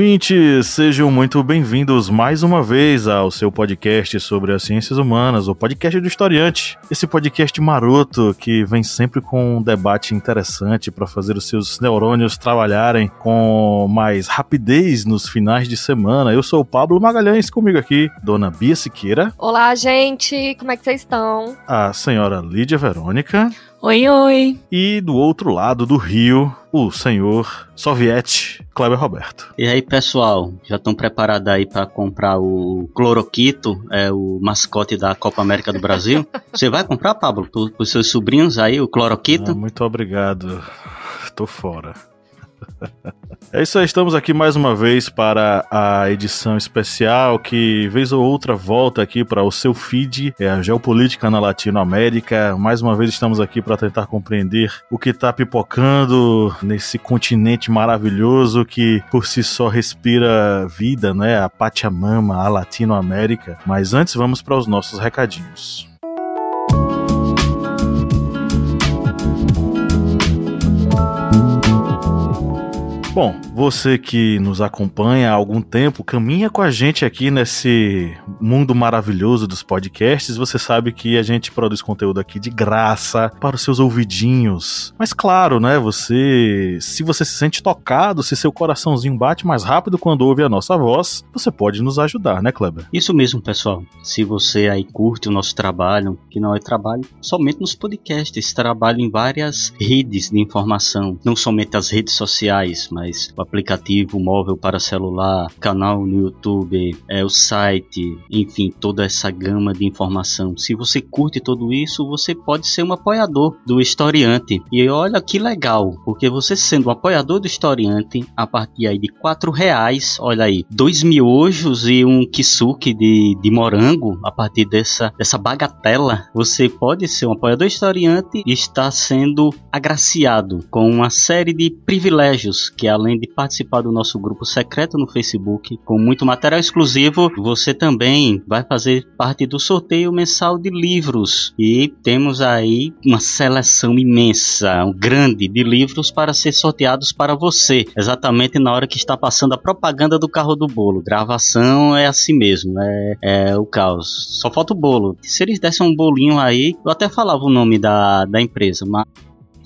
Ouvintes! Sejam muito bem-vindos mais uma vez ao seu podcast sobre as ciências humanas, o podcast do historiante. Esse podcast maroto que vem sempre com um debate interessante para fazer os seus neurônios trabalharem com mais rapidez nos finais de semana. Eu sou o Pablo Magalhães, comigo aqui, Dona Bia Siqueira. Olá, gente! Como é que vocês estão? A senhora Lídia Verônica. Oi, oi. E do outro lado do rio, o senhor soviete Kleber Roberto. E aí, pessoal, já estão preparados aí para comprar o Cloroquito, é o mascote da Copa América do Brasil? Você vai comprar, Pablo, para os seus sobrinhos aí, o Cloroquito? Ah, muito obrigado. Tô fora. É isso aí, estamos aqui mais uma vez para a edição especial que, vez ou outra, volta aqui para o seu feed, é a Geopolítica na Latinoamérica. Mais uma vez estamos aqui para tentar compreender o que está pipocando nesse continente maravilhoso que, por si só, respira vida, né? A Pachamama, a Latinoamérica. Mas antes, vamos para os nossos recadinhos. Bom, você que nos acompanha há algum tempo, caminha com a gente aqui nesse mundo maravilhoso dos podcasts. Você sabe que a gente produz conteúdo aqui de graça para os seus ouvidinhos. Mas claro, né, você, se você se sente tocado, se seu coraçãozinho bate mais rápido quando ouve a nossa voz, você pode nos ajudar, né, Kleber? Isso mesmo, pessoal. Se você aí curte o nosso trabalho, que não é trabalho somente nos podcasts, trabalho em várias redes de informação, não somente as redes sociais, mas o aplicativo móvel para celular, canal no YouTube, é, o site, enfim, toda essa gama de informação. Se você curte tudo isso, você pode ser um apoiador do historiante. E olha que legal, porque você sendo um apoiador do historiante, a partir aí de quatro reais, olha aí, dois miojos e um kisuke de, de morango, a partir dessa, dessa bagatela, você pode ser um apoiador historiante e está sendo agraciado com uma série de privilégios que além de participar do nosso grupo secreto no Facebook, com muito material exclusivo, você também vai fazer parte do sorteio mensal de livros. E temos aí uma seleção imensa, um grande de livros para ser sorteados para você, exatamente na hora que está passando a propaganda do carro do bolo. Gravação é assim mesmo, é, é o caos. Só falta o bolo. Se eles dessem um bolinho aí, eu até falava o nome da, da empresa, mas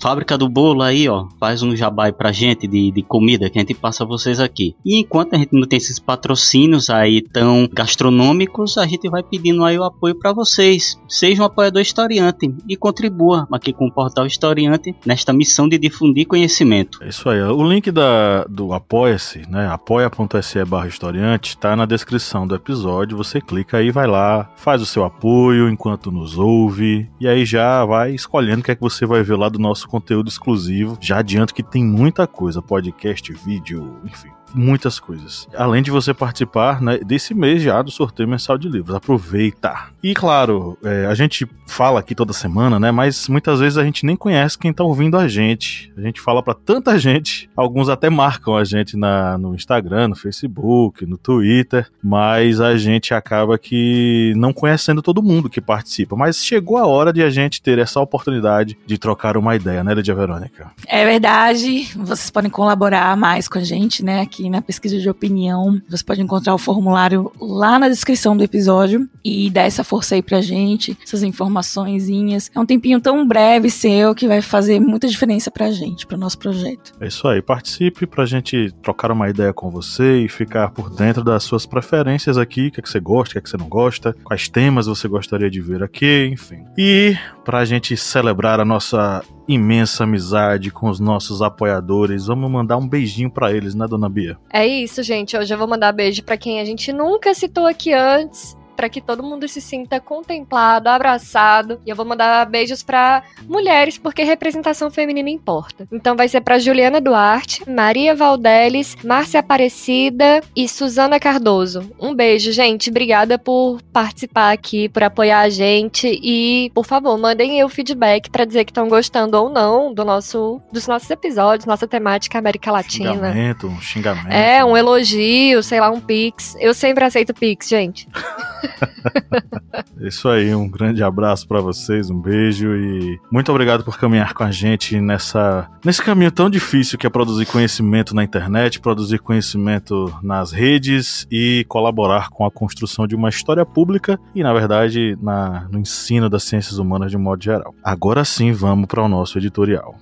Fábrica do Bolo aí, ó, faz um jabai pra gente de, de comida que a gente passa vocês aqui. E enquanto a gente não tem esses patrocínios aí tão gastronômicos, a gente vai pedindo aí o apoio para vocês. Seja um apoiador historiante e contribua aqui com o Portal Historiante nesta missão de difundir conhecimento. É isso aí. O link da, do Apoia-se, né, apoia.se barra historiante, tá na descrição do episódio. Você clica aí, vai lá, faz o seu apoio enquanto nos ouve e aí já vai escolhendo o que é que você vai ver lá do nosso conteúdo exclusivo. Já adianto que tem muita coisa, podcast, vídeo, enfim muitas coisas. Além de você participar né, desse mês já do sorteio mensal de livros. Aproveita! E claro, é, a gente fala aqui toda semana, né? Mas muitas vezes a gente nem conhece quem tá ouvindo a gente. A gente fala para tanta gente, alguns até marcam a gente na, no Instagram, no Facebook, no Twitter, mas a gente acaba que não conhecendo todo mundo que participa. Mas chegou a hora de a gente ter essa oportunidade de trocar uma ideia, né, Lidia Verônica? É verdade. Vocês podem colaborar mais com a gente, né, aqui na pesquisa de opinião. Você pode encontrar o formulário lá na descrição do episódio e dar essa força aí pra gente, essas informaçõezinhas. É um tempinho tão breve seu que vai fazer muita diferença pra gente, pro nosso projeto. É isso aí, participe pra gente trocar uma ideia com você e ficar por dentro das suas preferências aqui, o que, é que você gosta, o que, é que você não gosta, quais temas você gostaria de ver aqui, enfim. E pra gente celebrar a nossa imensa amizade com os nossos apoiadores. Vamos mandar um beijinho para eles, né, dona Bia? É isso, gente. Hoje eu vou mandar beijo para quem a gente nunca citou aqui antes para que todo mundo se sinta contemplado, abraçado. E eu vou mandar beijos para mulheres, porque representação feminina importa. Então vai ser para Juliana Duarte, Maria Valdeles, Márcia Aparecida e Suzana Cardoso. Um beijo, gente. Obrigada por participar aqui, por apoiar a gente e, por favor, mandem eu feedback para dizer que estão gostando ou não do nosso, dos nossos episódios, nossa temática América Latina. Xingamento, um xingamento. É, um elogio, sei lá, um pix. Eu sempre aceito pix, gente. Isso aí, um grande abraço para vocês, um beijo e muito obrigado por caminhar com a gente nessa nesse caminho tão difícil que é produzir conhecimento na internet, produzir conhecimento nas redes e colaborar com a construção de uma história pública e, na verdade, na, no ensino das ciências humanas de um modo geral. Agora sim, vamos para o nosso editorial.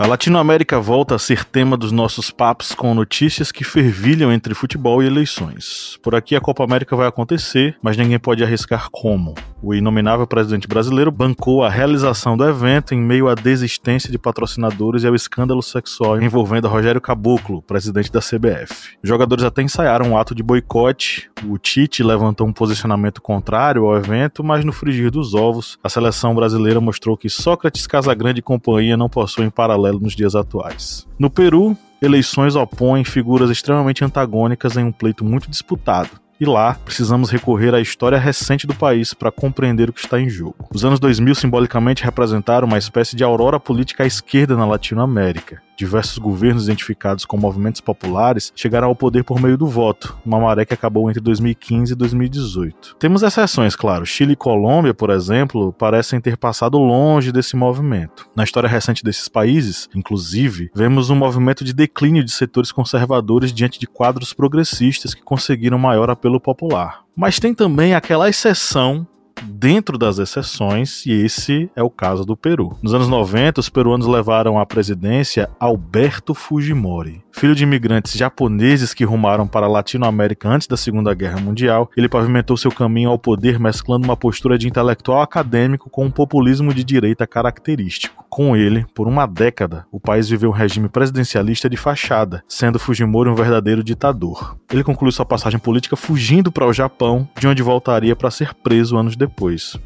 A Latinoamérica volta a ser tema dos nossos papos com notícias que fervilham entre futebol e eleições. Por aqui a Copa América vai acontecer, mas ninguém pode arriscar como. O inominável presidente brasileiro bancou a realização do evento em meio à desistência de patrocinadores e ao escândalo sexual envolvendo Rogério Caboclo, presidente da CBF. Os jogadores até ensaiaram um ato de boicote, o Tite levantou um posicionamento contrário ao evento, mas no frigir dos ovos, a seleção brasileira mostrou que Sócrates, Casagrande e companhia não possuem paralelo nos dias atuais. No Peru, eleições opõem figuras extremamente antagônicas em um pleito muito disputado. E lá, precisamos recorrer à história recente do país para compreender o que está em jogo. Os anos 2000 simbolicamente representaram uma espécie de aurora política à esquerda na Latinoamérica. Diversos governos identificados como movimentos populares chegaram ao poder por meio do voto, uma maré que acabou entre 2015 e 2018. Temos exceções, claro. Chile e Colômbia, por exemplo, parecem ter passado longe desse movimento. Na história recente desses países, inclusive, vemos um movimento de declínio de setores conservadores diante de quadros progressistas que conseguiram maior apelo popular. Mas tem também aquela exceção dentro das exceções, e esse é o caso do Peru. Nos anos 90, os peruanos levaram à presidência Alberto Fujimori. Filho de imigrantes japoneses que rumaram para a Latinoamérica antes da Segunda Guerra Mundial, ele pavimentou seu caminho ao poder mesclando uma postura de intelectual acadêmico com um populismo de direita característico. Com ele, por uma década, o país viveu um regime presidencialista de fachada, sendo Fujimori um verdadeiro ditador. Ele concluiu sua passagem política fugindo para o Japão, de onde voltaria para ser preso anos depois.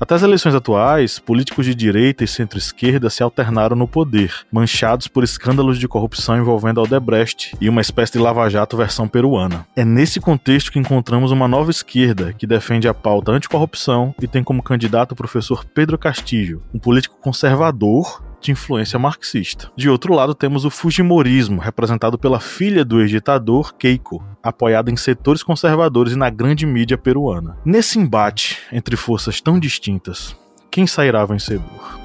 Até as eleições atuais, políticos de direita e centro-esquerda se alternaram no poder, manchados por escândalos de corrupção envolvendo Aldebrecht e uma espécie de lava-jato versão peruana. É nesse contexto que encontramos uma nova esquerda que defende a pauta anticorrupção e tem como candidato o professor Pedro Castillo, um político conservador de influência marxista. De outro lado, temos o Fujimorismo, representado pela filha do ex-ditador Keiko, apoiada em setores conservadores e na grande mídia peruana. Nesse embate entre forças tão distintas, quem sairá vencedor?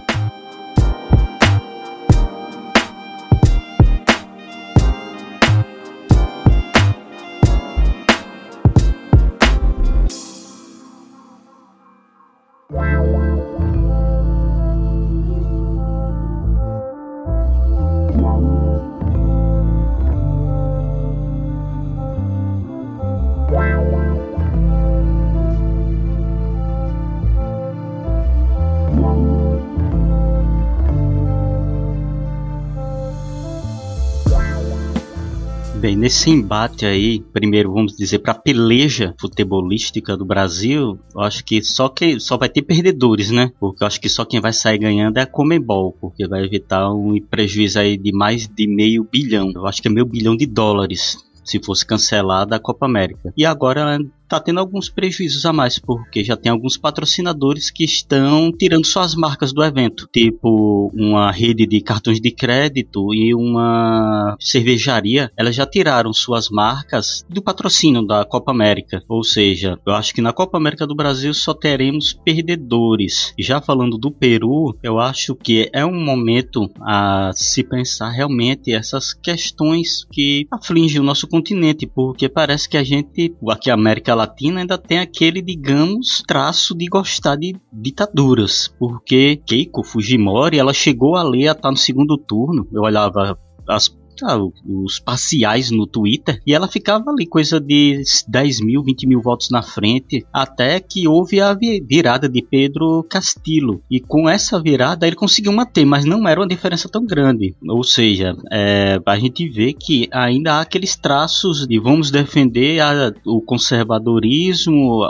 Bem, nesse embate aí, primeiro vamos dizer para peleja futebolística do Brasil, eu acho que só que só vai ter perdedores, né? Porque eu acho que só quem vai sair ganhando é a Comebol, porque vai evitar um prejuízo aí de mais de meio bilhão. Eu acho que é meio bilhão de dólares se fosse cancelada a Copa América. E agora tá tendo alguns prejuízos a mais, porque já tem alguns patrocinadores que estão tirando suas marcas do evento, tipo uma rede de cartões de crédito e uma cervejaria, elas já tiraram suas marcas do patrocínio da Copa América. Ou seja, eu acho que na Copa América do Brasil só teremos perdedores. Já falando do Peru, eu acho que é um momento a se pensar realmente essas questões que afligem o nosso continente, porque parece que a gente, aqui a América Latina ainda tem aquele, digamos, traço de gostar de ditaduras, porque Keiko Fujimori, ela chegou ali a estar no segundo turno. Eu olhava as os parciais no Twitter, e ela ficava ali coisa de 10 mil, 20 mil votos na frente, até que houve a virada de Pedro Castillo. E com essa virada ele conseguiu manter, mas não era uma diferença tão grande. Ou seja, é, a gente vê que ainda há aqueles traços de vamos defender a, o conservadorismo,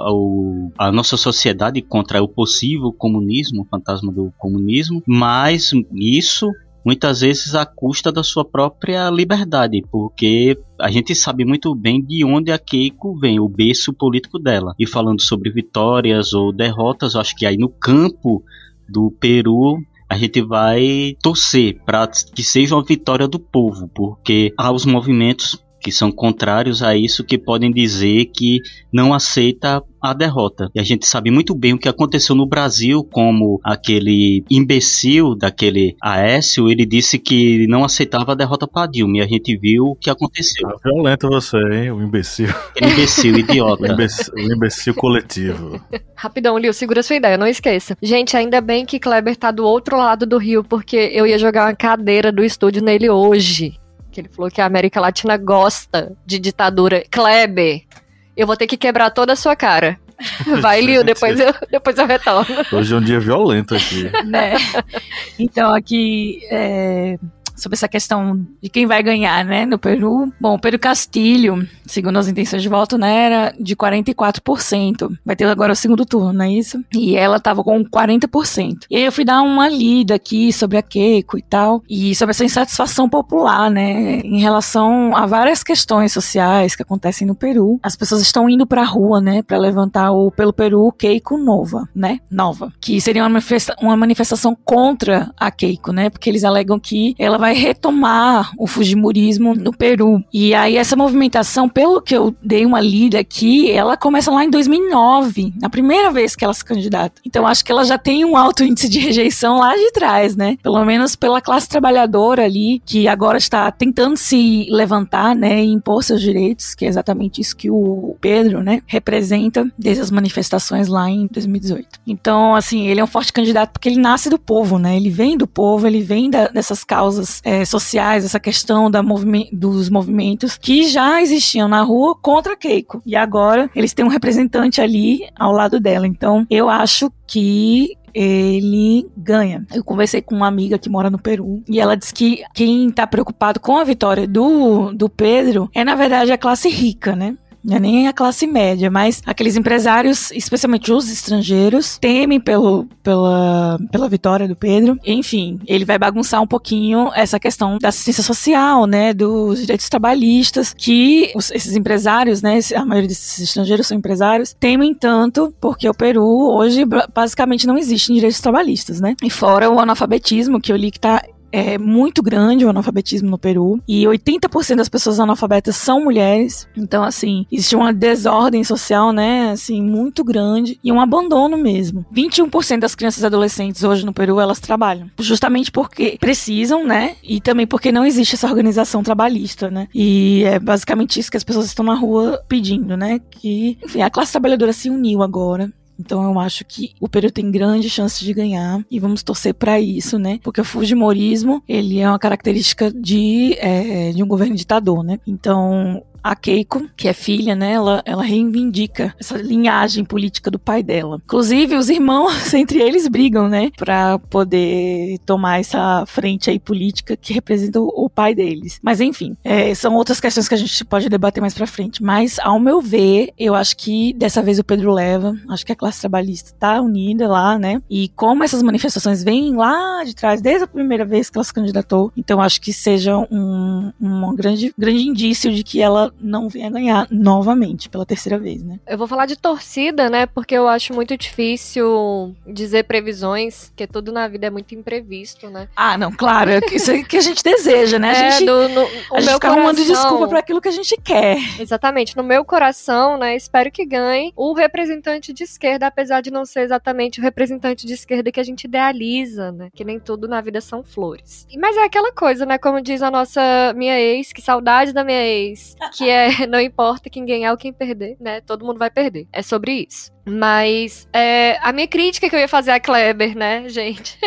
a, a nossa sociedade contra o possível comunismo, o fantasma do comunismo, mas isso muitas vezes à custa da sua própria liberdade, porque a gente sabe muito bem de onde a Keiko vem, o berço político dela. E falando sobre vitórias ou derrotas, eu acho que aí no campo do Peru a gente vai torcer para que seja uma vitória do povo, porque há os movimentos que são contrários a isso, que podem dizer que não aceita a derrota. E a gente sabe muito bem o que aconteceu no Brasil, como aquele imbecil daquele Aécio, ele disse que não aceitava a derrota para Dilma, e a gente viu o que aconteceu. Tá violento você, hein, o imbecil. imbecil, idiota. o, imbecil, o imbecil coletivo. Rapidão, Lio, segura sua ideia, não esqueça. Gente, ainda bem que Kleber tá do outro lado do rio, porque eu ia jogar uma cadeira do estúdio nele hoje que ele falou que a América Latina gosta de ditadura. Kleber, eu vou ter que quebrar toda a sua cara. Vai, Lio, depois eu, depois eu retorno. Hoje é um dia violento aqui. Né? Então, aqui, é, sobre essa questão de quem vai ganhar, né, no Peru. Bom, o Pedro Castilho, segundo as intenções de voto, né, era de 44%. Vai ter agora o segundo turno, não é isso? E ela tava com 40%. E aí eu fui dar uma lida aqui sobre a Keiko e tal, e sobre essa insatisfação popular, né, em relação a várias questões sociais que acontecem no Peru. As pessoas estão indo pra rua, né, para levantar o pelo Peru Keiko Nova, né, nova, que seria uma, manifesta uma manifestação contra a Keiko, né, porque eles alegam que ela vai retomar o Fujimorismo no Peru. E aí essa movimentação, pelo que eu dei uma lida aqui, ela começa lá em 2009, na primeira vez que ela se candidata. Então acho que ela já tem um alto índice de rejeição lá de trás, né? Pelo menos pela classe trabalhadora ali, que agora está tentando se levantar, né, e impor seus direitos, que é exatamente isso que o Pedro, né, representa desde as manifestações lá em 2018. Então, assim, ele é um forte candidato porque ele nasce do povo, né? Ele vem do povo, ele vem da, dessas causas é, sociais, essa questão da movime dos movimentos que já existiam na rua contra Keiko. E agora eles têm um representante ali ao lado dela. Então eu acho que ele ganha. Eu conversei com uma amiga que mora no Peru e ela disse que quem tá preocupado com a vitória do, do Pedro é, na verdade, a classe rica, né? É nem a classe média, mas aqueles empresários, especialmente os estrangeiros, temem pelo, pela, pela vitória do Pedro. Enfim, ele vai bagunçar um pouquinho essa questão da assistência social, né, dos direitos trabalhistas, que os, esses empresários, né, a maioria desses estrangeiros são empresários, temem tanto, porque o Peru hoje basicamente não existe direitos trabalhistas, né? E fora o analfabetismo, que eu li que tá é muito grande o analfabetismo no Peru e 80% das pessoas analfabetas são mulheres. Então, assim, existe uma desordem social, né, assim, muito grande e um abandono mesmo. 21% das crianças e adolescentes hoje no Peru, elas trabalham, justamente porque precisam, né, e também porque não existe essa organização trabalhista, né? E é basicamente isso que as pessoas estão na rua pedindo, né, que, enfim, a classe trabalhadora se uniu agora então eu acho que o Peru tem grande chance de ganhar e vamos torcer para isso, né? Porque o Fujimorismo, ele é uma característica de, é, de um governo ditador, né? Então a Keiko, que é filha, né, ela, ela reivindica essa linhagem política do pai dela. Inclusive, os irmãos, entre eles, brigam, né, pra poder tomar essa frente aí política que representa o, pai deles. Mas, enfim, é, são outras questões que a gente pode debater mais pra frente. Mas, ao meu ver, eu acho que dessa vez o Pedro leva. Acho que a classe trabalhista tá unida lá, né, e como essas manifestações vêm lá de trás, desde a primeira vez que ela se candidatou, então acho que seja um, um grande, grande indício de que ela não venha ganhar novamente pela terceira vez, né? Eu vou falar de torcida, né? Porque eu acho muito difícil dizer previsões, porque tudo na vida é muito imprevisto, né? Ah, não, claro, é isso é que a gente deseja, né? A é, gente, do, no, a gente fica arrumando desculpa para aquilo que a gente quer. Exatamente, no meu coração, né? Espero que ganhe o representante de esquerda, apesar de não ser exatamente o representante de esquerda que a gente idealiza, né? Que nem tudo na vida são flores. Mas é aquela coisa, né? Como diz a nossa minha ex, que saudade da minha ex. que é não importa quem ganhar ou quem perder, né? Todo mundo vai perder. É sobre isso. Mas é, a minha crítica que eu ia fazer a Kleber, né, gente?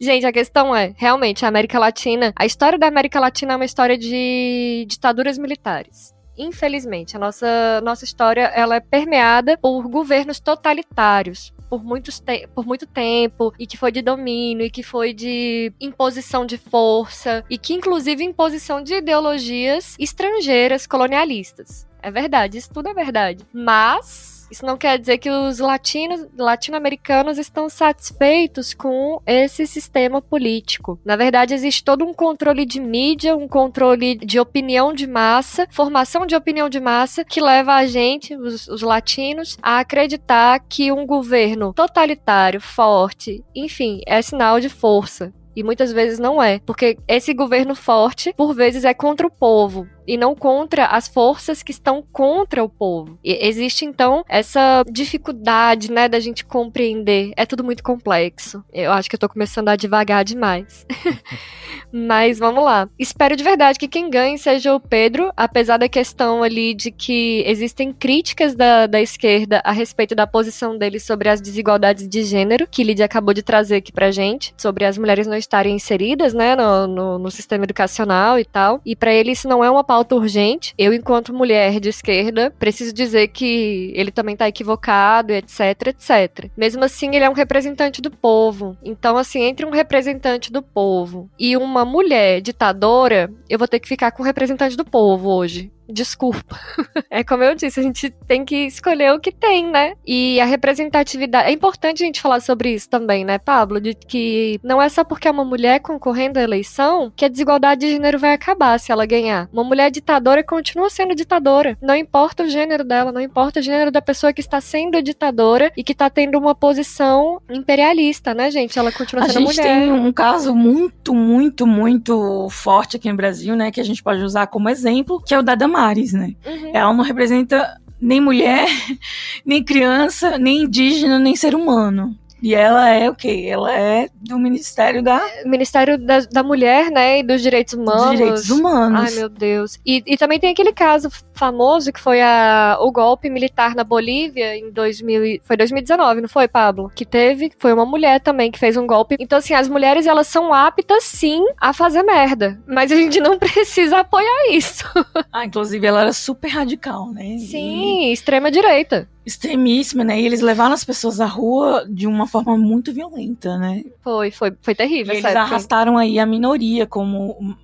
gente, a questão é, realmente, a América Latina, a história da América Latina é uma história de ditaduras militares. Infelizmente, a nossa, nossa história ela é permeada por governos totalitários, por, muitos por muito tempo e que foi de domínio e que foi de imposição de força e que inclusive imposição de ideologias estrangeiras colonialistas. É verdade, isso tudo é verdade. Mas isso não quer dizer que os latinos, latino-americanos estão satisfeitos com esse sistema político. Na verdade, existe todo um controle de mídia, um controle de opinião de massa, formação de opinião de massa, que leva a gente, os, os latinos, a acreditar que um governo totalitário, forte, enfim, é sinal de força. E muitas vezes não é. Porque esse governo forte, por vezes, é contra o povo e não contra as forças que estão contra o povo. E existe então essa dificuldade, né, da gente compreender. É tudo muito complexo. Eu acho que eu tô começando a devagar demais. Mas vamos lá. Espero de verdade que quem ganhe seja o Pedro, apesar da questão ali de que existem críticas da, da esquerda a respeito da posição dele sobre as desigualdades de gênero, que Lidia acabou de trazer aqui pra gente, sobre as mulheres não estarem inseridas, né, no, no, no sistema educacional e tal. E para ele isso não é uma pauta urgente. Eu, enquanto mulher de esquerda, preciso dizer que ele também tá equivocado, etc, etc. Mesmo assim, ele é um representante do povo. Então, assim, entre um representante do povo e uma mulher ditadora, eu vou ter que ficar com o representante do povo hoje desculpa. é como eu disse, a gente tem que escolher o que tem, né? E a representatividade. É importante a gente falar sobre isso também, né, Pablo? De que não é só porque é uma mulher concorrendo à eleição que a desigualdade de gênero vai acabar se ela ganhar. Uma mulher ditadora continua sendo ditadora. Não importa o gênero dela, não importa o gênero da pessoa que está sendo ditadora e que está tendo uma posição imperialista, né, gente? Ela continua sendo mulher. A gente tem um caso muito, muito, muito forte aqui no Brasil, né, que a gente pode usar como exemplo, que é o da Damares né? Uhum. Ela não representa nem mulher, nem criança, nem indígena, nem ser humano. E ela é o quê? Ela é do Ministério da. Ministério da, da Mulher, né? E dos Direitos Humanos. Dos Direitos Humanos. Ai, meu Deus. E, e também tem aquele caso famoso que foi a, o golpe militar na Bolívia em 2000. Foi 2019, não foi, Pablo? Que teve. Foi uma mulher também que fez um golpe. Então, assim, as mulheres, elas são aptas, sim, a fazer merda. Mas a gente não precisa apoiar isso. ah, inclusive ela era super radical, né? Sim, e... extrema-direita extremíssima, né? E eles levaram as pessoas à rua de uma forma muito violenta, né? Foi, foi, foi terrível. E eles arrastaram aí a minoria como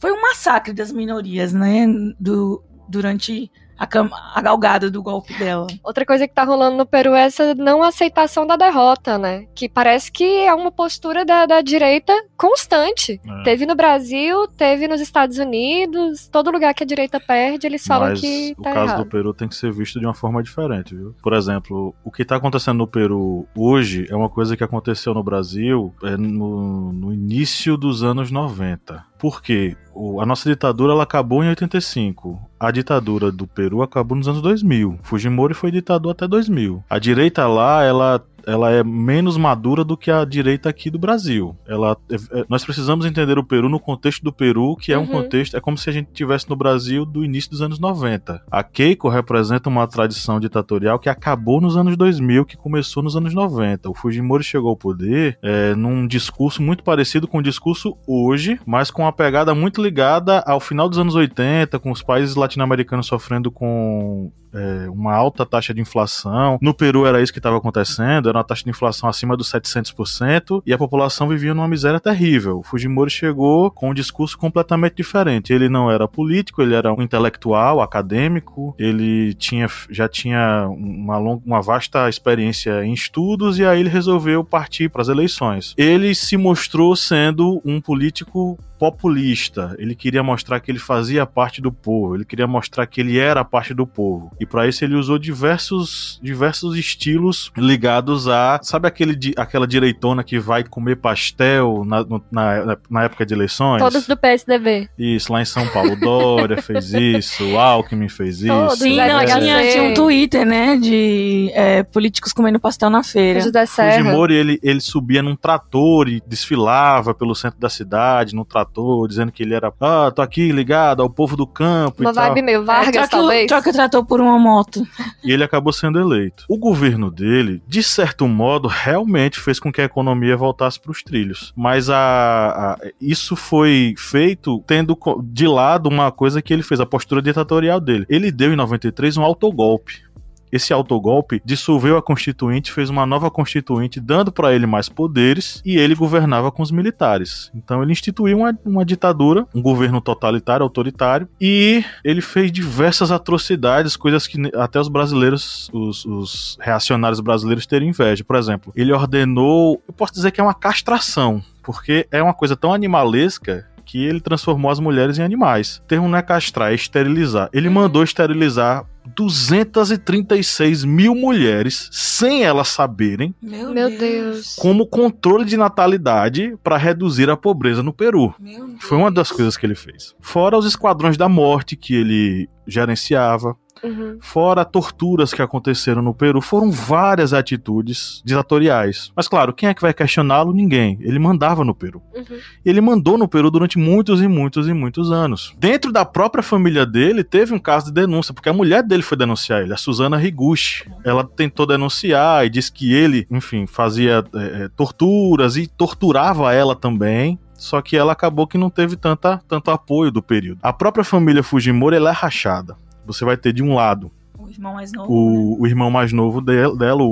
foi um massacre das minorias, né? Do, durante a, a galgada do golpe dela. Outra coisa que tá rolando no Peru é essa não aceitação da derrota, né? Que parece que é uma postura da, da direita constante. É. Teve no Brasil, teve nos Estados Unidos, todo lugar que a direita perde, eles falam Mas que tá o caso errado. do Peru tem que ser visto de uma forma diferente, viu? Por exemplo, o que tá acontecendo no Peru hoje é uma coisa que aconteceu no Brasil é no, no início dos anos 90. Por quê? O, a nossa ditadura ela acabou em 85. A ditadura do Peru acabou nos anos 2000. Fujimori foi ditador até 2000. A direita lá, ela ela é menos madura do que a direita aqui do Brasil. Ela, é, é, nós precisamos entender o Peru no contexto do Peru, que é uhum. um contexto, é como se a gente tivesse no Brasil do início dos anos 90. A Keiko representa uma tradição ditatorial que acabou nos anos 2000, que começou nos anos 90. O Fujimori chegou ao poder é, num discurso muito parecido com o discurso hoje, mas com uma pegada muito ligada ao final dos anos 80, com os países latino-americanos sofrendo com é, uma alta taxa de inflação. No Peru era isso que estava acontecendo, era uma taxa de inflação acima dos 700% e a população vivia numa miséria terrível. O Fujimori chegou com um discurso completamente diferente. Ele não era político, ele era um intelectual, acadêmico, ele tinha, já tinha uma, longa, uma vasta experiência em estudos e aí ele resolveu partir para as eleições. Ele se mostrou sendo um político populista. Ele queria mostrar que ele fazia parte do povo, ele queria mostrar que ele era parte do povo. E para isso ele usou diversos, diversos estilos ligados a, sabe aquele, aquela direitona que vai comer pastel na, na, na época de eleições? Todos do PSDB. Isso, lá em São Paulo. Dória fez isso, o Alckmin fez isso. Sim, não, é. tinha, tinha um Twitter, né, de é, políticos comendo pastel na feira. José Serra. Fujimori, ele, ele subia num trator e desfilava pelo centro da cidade, num trator trator, dizendo que ele era, ah, tô aqui ligado ao povo do campo Uma e tal. vibe meio É, Vargas, troca, talvez. troca o trator por uma moto. E ele acabou sendo eleito. O governo dele, de certo modo, realmente fez com que a economia voltasse para os trilhos. Mas a, a- isso foi feito tendo de lado uma coisa que ele fez, a postura ditatorial dele. Ele deu em 93 um autogolpe. Esse autogolpe dissolveu a Constituinte, fez uma nova Constituinte, dando para ele mais poderes e ele governava com os militares. Então ele instituiu uma, uma ditadura, um governo totalitário, autoritário, e ele fez diversas atrocidades, coisas que até os brasileiros, os, os reacionários brasileiros teriam inveja. Por exemplo, ele ordenou, eu posso dizer que é uma castração, porque é uma coisa tão animalesca que ele transformou as mulheres em animais. O termo não é castrar, é esterilizar. Ele mandou esterilizar 236 mil mulheres sem elas saberem, Meu, Deus. como controle de natalidade para reduzir a pobreza no Peru. Meu Deus. Foi uma das coisas que ele fez. Fora os esquadrões da morte que ele gerenciava, Uhum. fora torturas que aconteceram no Peru, foram várias atitudes ditatoriais. Mas claro, quem é que vai questioná-lo? Ninguém. Ele mandava no Peru. Uhum. E ele mandou no Peru durante muitos e muitos e muitos anos. Dentro da própria família dele, teve um caso de denúncia, porque a mulher dele foi denunciar ele, a Suzana Riguchi. Ela tentou denunciar e disse que ele, enfim, fazia é, é, torturas e torturava ela também. Só que ela acabou que não teve tanta, tanto apoio do período. A própria família Fujimori ela é rachada. Você vai ter de um lado O irmão mais novo. né? o, o irmão mais novo dela, dela, o,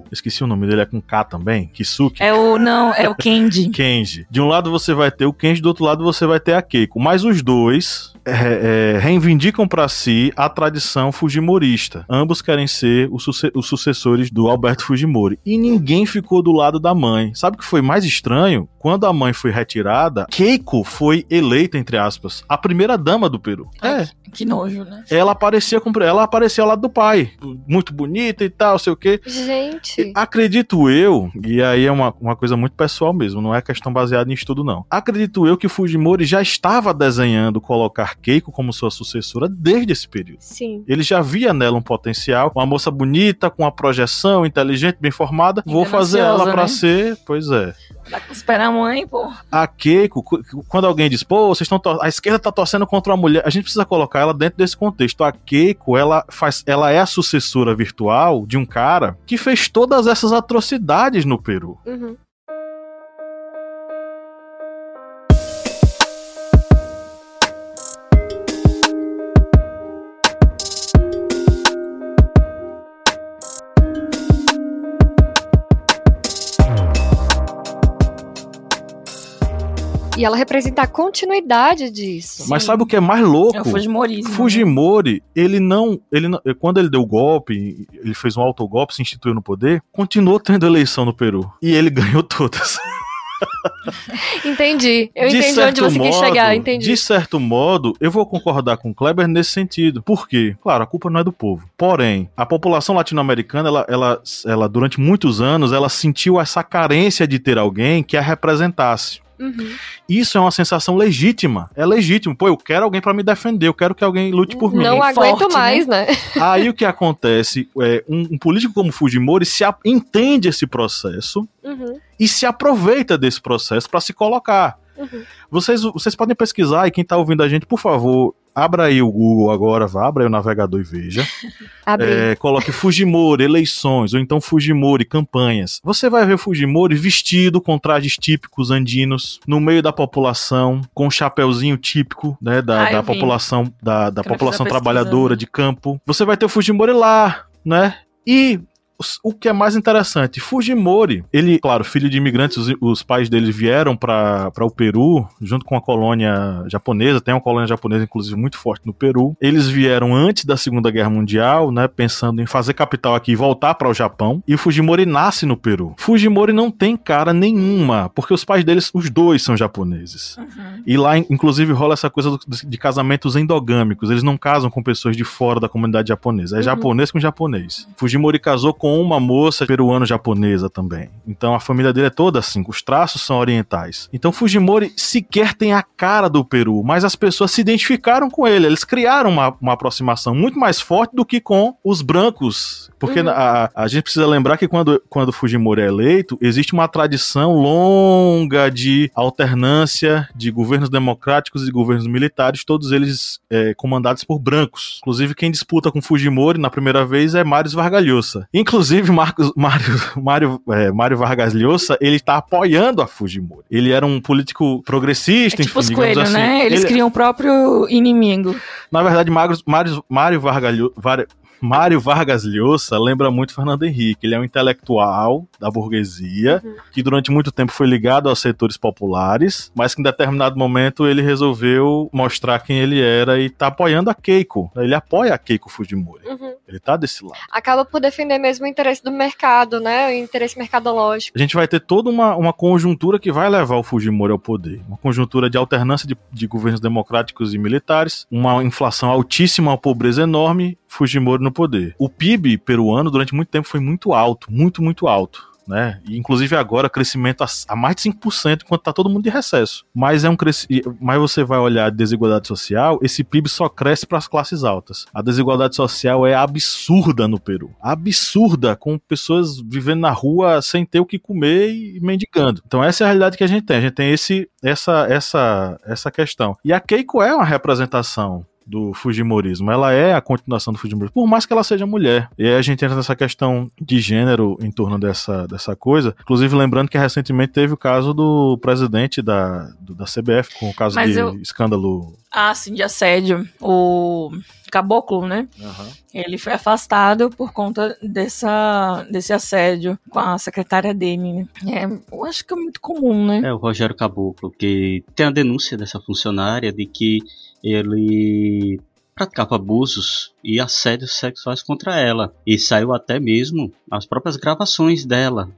o- Esqueci o nome dele, é com K também, Kisuke. É o. Não, é o Candy. Kenji. De um lado você vai ter o Kenji, do outro lado você vai ter a Keiko. Mas os dois é, é, reivindicam para si a tradição fujimorista. Ambos querem ser os, suce- os sucessores do Alberto Fujimori. E ninguém ficou do lado da mãe. Sabe o que foi mais estranho? Quando a mãe foi retirada, Keiko foi eleita, entre aspas, a primeira dama do Peru. Ai, Que nojo, né? Ela aparecia com, ela aparecia ao lado do pai. Muito bonita e tal, sei o quê. Gente. Acredito eu, e aí é uma, uma coisa muito pessoal mesmo, não é questão baseada em estudo, não. Acredito eu que Fujimori já estava desenhando colocar Keiko como sua sucessora desde esse período. Sim. Ele já via nela um potencial, uma moça bonita, com uma projeção, inteligente, bem formada. Vou fazer ela pra né? ser. Pois é. Dá pra esperar a mãe, pô. A Keiko, quando alguém diz, pô, vocês estão. A esquerda tá torcendo contra uma mulher, a gente precisa colocar ela dentro desse contexto. A Keiko, ela faz. Ela é a sucessora virtual de um cara que fez todas essas atrocidades no Peru. Uhum. E ela representa a continuidade disso. Mas sabe o que é mais louco? É o Fujimorismo. né? Fujimori, ele não, ele não, quando ele deu o golpe, ele fez um autogolpe, se instituiu no poder, continuou tendo eleição no Peru e ele ganhou todas. Entendi. Eu De entendi onde você quis modo- chegar, entendi. De certo modo, eu vou concordar com o Kleber nesse sentido. Por quê? Claro, a culpa não é do povo. Porém, a população latino-americana, ela, ela, ela, durante muitos anos, ela sentiu essa carência de ter alguém que a representasse. Uhum. Isso é uma sensação legítima. É legítimo. Pô, eu quero alguém pra me defender, eu quero que alguém lute por mim. Não aguento Forte, mais, né? Aí o que acontece é um, um político como Fujimori se a- entende esse processo Uhum. e se aproveita desse processo para se colocar. Uhum. Vocês, vocês podem pesquisar e quem tá ouvindo a gente, por favor, abra aí o Google agora, vá, abra aí o navegador e veja. É, coloque Fujimori, eleições, ou então Fujimori, campanhas. Você vai ver Fujimori vestido com trajes típicos andinos, no meio da população, com um chapeuzinho típico, né, da, Ah, eu da população, da, da população trabalhadora de campo. Você vai ter o Fujimori lá, né? E o que é mais interessante, Fujimori, ele, claro, filho de imigrantes, os, os pais dele vieram para o Peru, junto com a colônia japonesa, tem uma colônia japonesa, inclusive, muito forte no Peru. Eles vieram antes da Segunda Guerra Mundial, né, pensando em fazer capital aqui e voltar para o Japão, e o Fujimori nasce no Peru. Fujimori não tem cara nenhuma, porque os pais deles, os dois são japoneses. Uhum. E lá, in- inclusive, rola essa coisa do- de casamentos endogâmicos. Eles não casam com pessoas de fora da comunidade japonesa. É Uhum. japonês com japonês. Fujimori casou com uma moça peruano-japonesa também. Então a família dele é toda assim, os traços são orientais. Então Fujimori sequer tem a cara do Peru, mas as pessoas se identificaram com ele. Eles criaram uma, uma aproximação muito mais forte do que com os brancos. Porque uhum. a, a gente precisa lembrar que quando, quando Fujimori é eleito, existe uma tradição longa de alternância de governos democráticos e governos militares, todos eles é, comandados por brancos. Inclusive, quem disputa com Fujimori na primeira vez é Mário Vargas Llosa. Inclusive, Marcos, Mário, Mário, é, Mário Vargas Llosa, ele está apoiando a Fujimori. Ele era um político progressista, é tipo enfim, os coelhos, assim. né? Eles ele... criam o próprio inimigo. Na verdade, Mário, Mário, Mário Vargas Llosa, Mário Vargas Llosa lembra muito Fernando Henrique. Ele é um intelectual da burguesia uhum. que durante muito tempo foi ligado aos setores populares, mas que em determinado momento ele resolveu mostrar quem ele era e tá apoiando a Keiko. Ele apoia a Keiko Fujimori. Uhum. Ele tá desse lado. Acaba por defender mesmo o interesse do mercado, né? O interesse mercadológico. A gente vai ter toda uma, uma conjuntura que vai levar o Fujimori ao poder. Uma conjuntura de alternância de, de governos democráticos e militares, uma inflação altíssima, uma pobreza enorme, Fujimori no poder. O PIB peruano durante muito tempo foi muito alto, muito, muito alto né? E, inclusive agora crescimento a, a mais de 5% enquanto tá todo mundo de recesso. Mas é um mas você vai olhar a desigualdade social, esse PIB só cresce para as classes altas. A desigualdade social é absurda no Peru. Absurda, com pessoas vivendo na rua sem ter o que comer e mendigando. Então essa é a realidade que a gente tem. A gente tem esse essa essa essa questão. E a Keiko é uma representação do Fujimorismo. Ela é a continuação do Fujimorismo, por mais que ela seja mulher. E aí a gente entra nessa questão de gênero em torno dessa, dessa coisa. Inclusive, lembrando que recentemente teve o caso do presidente da, do, da CBF, com o caso Mas de eu... escândalo. Ah, sim, de assédio. O Caboclo, né? Uhum. Ele foi afastado por conta dessa, desse assédio com a secretária dele, né? É, eu acho que é muito comum, né? É, o Rogério Caboclo, que tem a denúncia dessa funcionária de que ele praticava abusos e assédios sexuais contra ela. E saiu até mesmo as próprias gravações dela.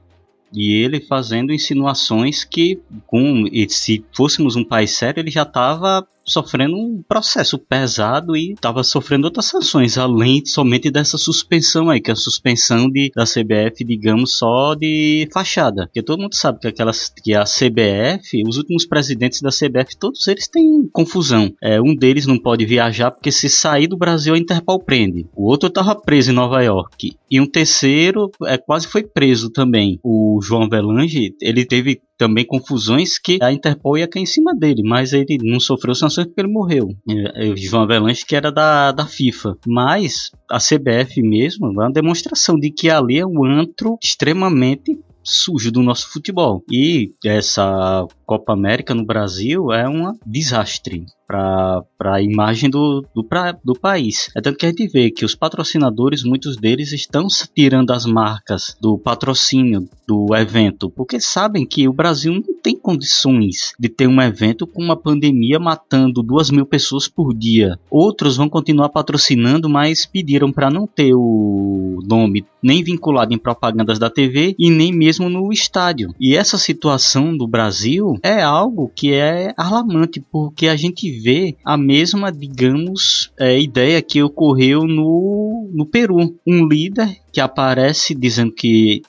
E ele fazendo insinuações que, com, se fôssemos um país sério, ele já estava sofrendo um processo pesado e estava sofrendo outras sanções, além somente dessa suspensão aí, que é a suspensão de, da CBF, digamos, só de fachada. Porque todo mundo sabe que, aquelas, que a CBF, os últimos presidentes da CBF, todos eles têm confusão. É, um deles não pode viajar porque se sair do Brasil a Interpol prende. O outro estava preso em Nova York. E um terceiro é, quase foi preso também. O João Velange, ele teve também confusões que a Interpol ia cair em cima dele, mas ele não sofreu sanções porque ele morreu. É, é, o João Avelanche que era da, da FIFA. Mas a CBF mesmo é uma demonstração de que ali é um antro extremamente sujo do nosso futebol. E essa Copa América no Brasil é um desastre para a imagem do, do, pra, do país. É tanto que a gente vê que os patrocinadores, muitos deles estão tirando as marcas do patrocínio do evento, porque sabem que o Brasil não tem condições de ter um evento com uma pandemia matando duas mil pessoas por dia. Outros vão continuar patrocinando, mas pediram para não ter o nome nem vinculado em propagandas da TV e nem mesmo no estádio. E essa situação do Brasil é algo que é alarmante, porque a gente vê a mesma, digamos, é, ideia que ocorreu no, no Peru. Um líder que aparece dizendo que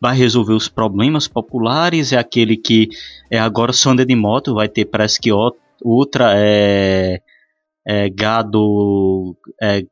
vai resolver os problemas populares, é aquele que é agora só anda de moto, vai ter parece que outra é, é gado é,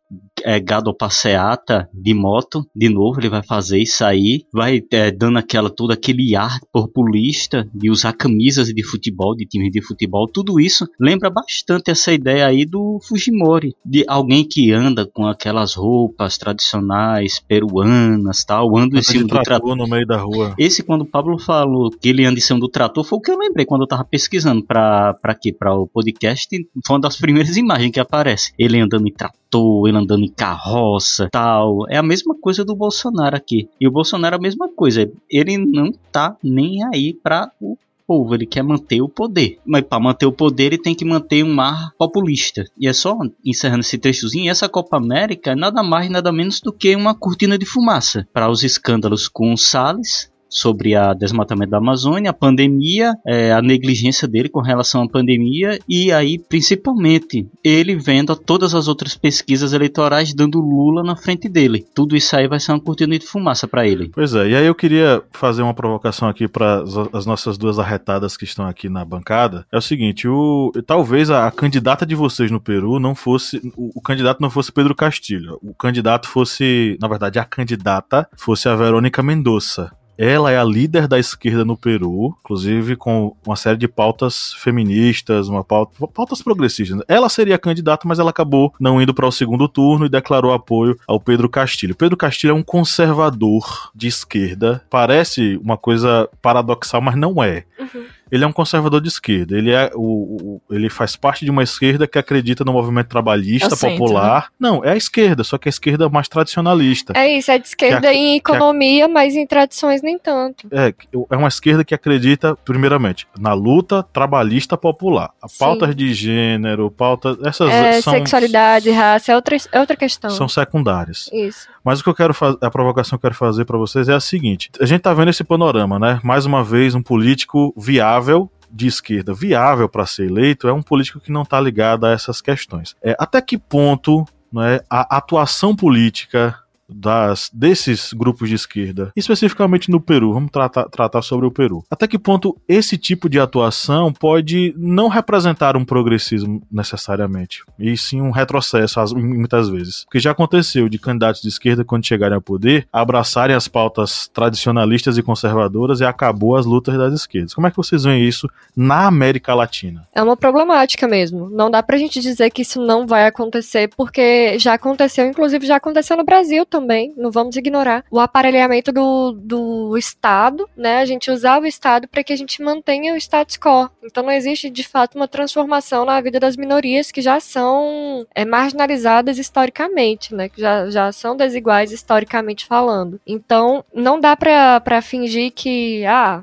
é, gado passeata de moto, de novo, ele vai fazer isso aí, vai é, dando aquela, todo aquele ar populista de usar camisas de futebol, de times de futebol, tudo isso lembra bastante essa ideia aí do Fujimori, de alguém que anda com aquelas roupas tradicionais peruanas, tal, anda em cima do trator no meio da rua. Esse quando o Pablo falou que ele anda em cima do trator, foi o que eu lembrei quando eu tava pesquisando para para aqui, para o podcast, foi uma das primeiras imagens que aparece, ele andando em trator, ele andando em carroça, tal. É a mesma coisa do Bolsonaro aqui. E o Bolsonaro é a mesma coisa. Ele não tá nem aí para o povo, ele quer manter o poder. Mas para manter o poder, ele tem que manter um ar populista. E é só encerrando esse trechozinho, essa Copa América é nada mais nada menos do que uma cortina de fumaça para os escândalos com o Salles sobre a desmatamento da Amazônia, a pandemia, é, a negligência dele com relação à pandemia e aí principalmente ele vendo todas as outras pesquisas eleitorais dando Lula na frente dele. Tudo isso aí vai ser uma cortina de fumaça para ele. Pois é, e aí eu queria fazer uma provocação aqui para as nossas duas arretadas que estão aqui na bancada. É o seguinte, o talvez a, a candidata de vocês no Peru não fosse o, o candidato não fosse Pedro Castilho. O candidato fosse, na verdade, a candidata fosse a Verônica Mendonça. Ela é a líder da esquerda no Peru, inclusive com uma série de pautas feministas, uma pauta, pautas progressistas. Ela seria candidata, mas ela acabou não indo para o segundo turno e declarou apoio ao Pedro Castilho. Pedro Castilho é um conservador de esquerda. Parece uma coisa paradoxal, mas não é. Uhum ele é um conservador de esquerda. Ele, é o, o, ele faz parte de uma esquerda que acredita no movimento trabalhista é popular. Né? Não, é a esquerda, só que é a esquerda mais tradicionalista. É isso, é de esquerda em economia, a, mas em tradições nem tanto. É, é uma esquerda que acredita, primeiramente, na luta trabalhista popular. A pautas de gênero, pautas. Essas é, são. Sexualidade, raça, é outra, é outra questão. São secundárias. Isso. Mas o que eu quero fazer, a provocação que eu quero fazer para vocês é a seguinte: a gente tá vendo esse panorama, né? Mais uma vez, um político viável de esquerda viável para ser eleito é um político que não está ligado a essas questões. É, até que ponto é, a atuação política das, desses grupos de esquerda, especificamente no Peru, vamos tratar, tratar sobre o Peru. Até que ponto esse tipo de atuação pode não representar um progressismo necessariamente, e sim um retrocesso muitas vezes. Porque já aconteceu de candidatos de esquerda, quando chegarem ao poder, abraçarem as pautas tradicionalistas e conservadoras e acabou as lutas das esquerdas. Como é que vocês veem isso na América Latina? É uma problemática mesmo. Não dá pra gente dizer que isso não vai acontecer, porque já aconteceu, inclusive já aconteceu no Brasil também também, não vamos ignorar, o aparelhamento do, do Estado, né? A gente usar o Estado para que a gente mantenha o status quo. Então não existe de fato uma transformação na vida das minorias que já são é, marginalizadas historicamente, né? Que já, já são desiguais historicamente falando. Então não dá para fingir que, ah,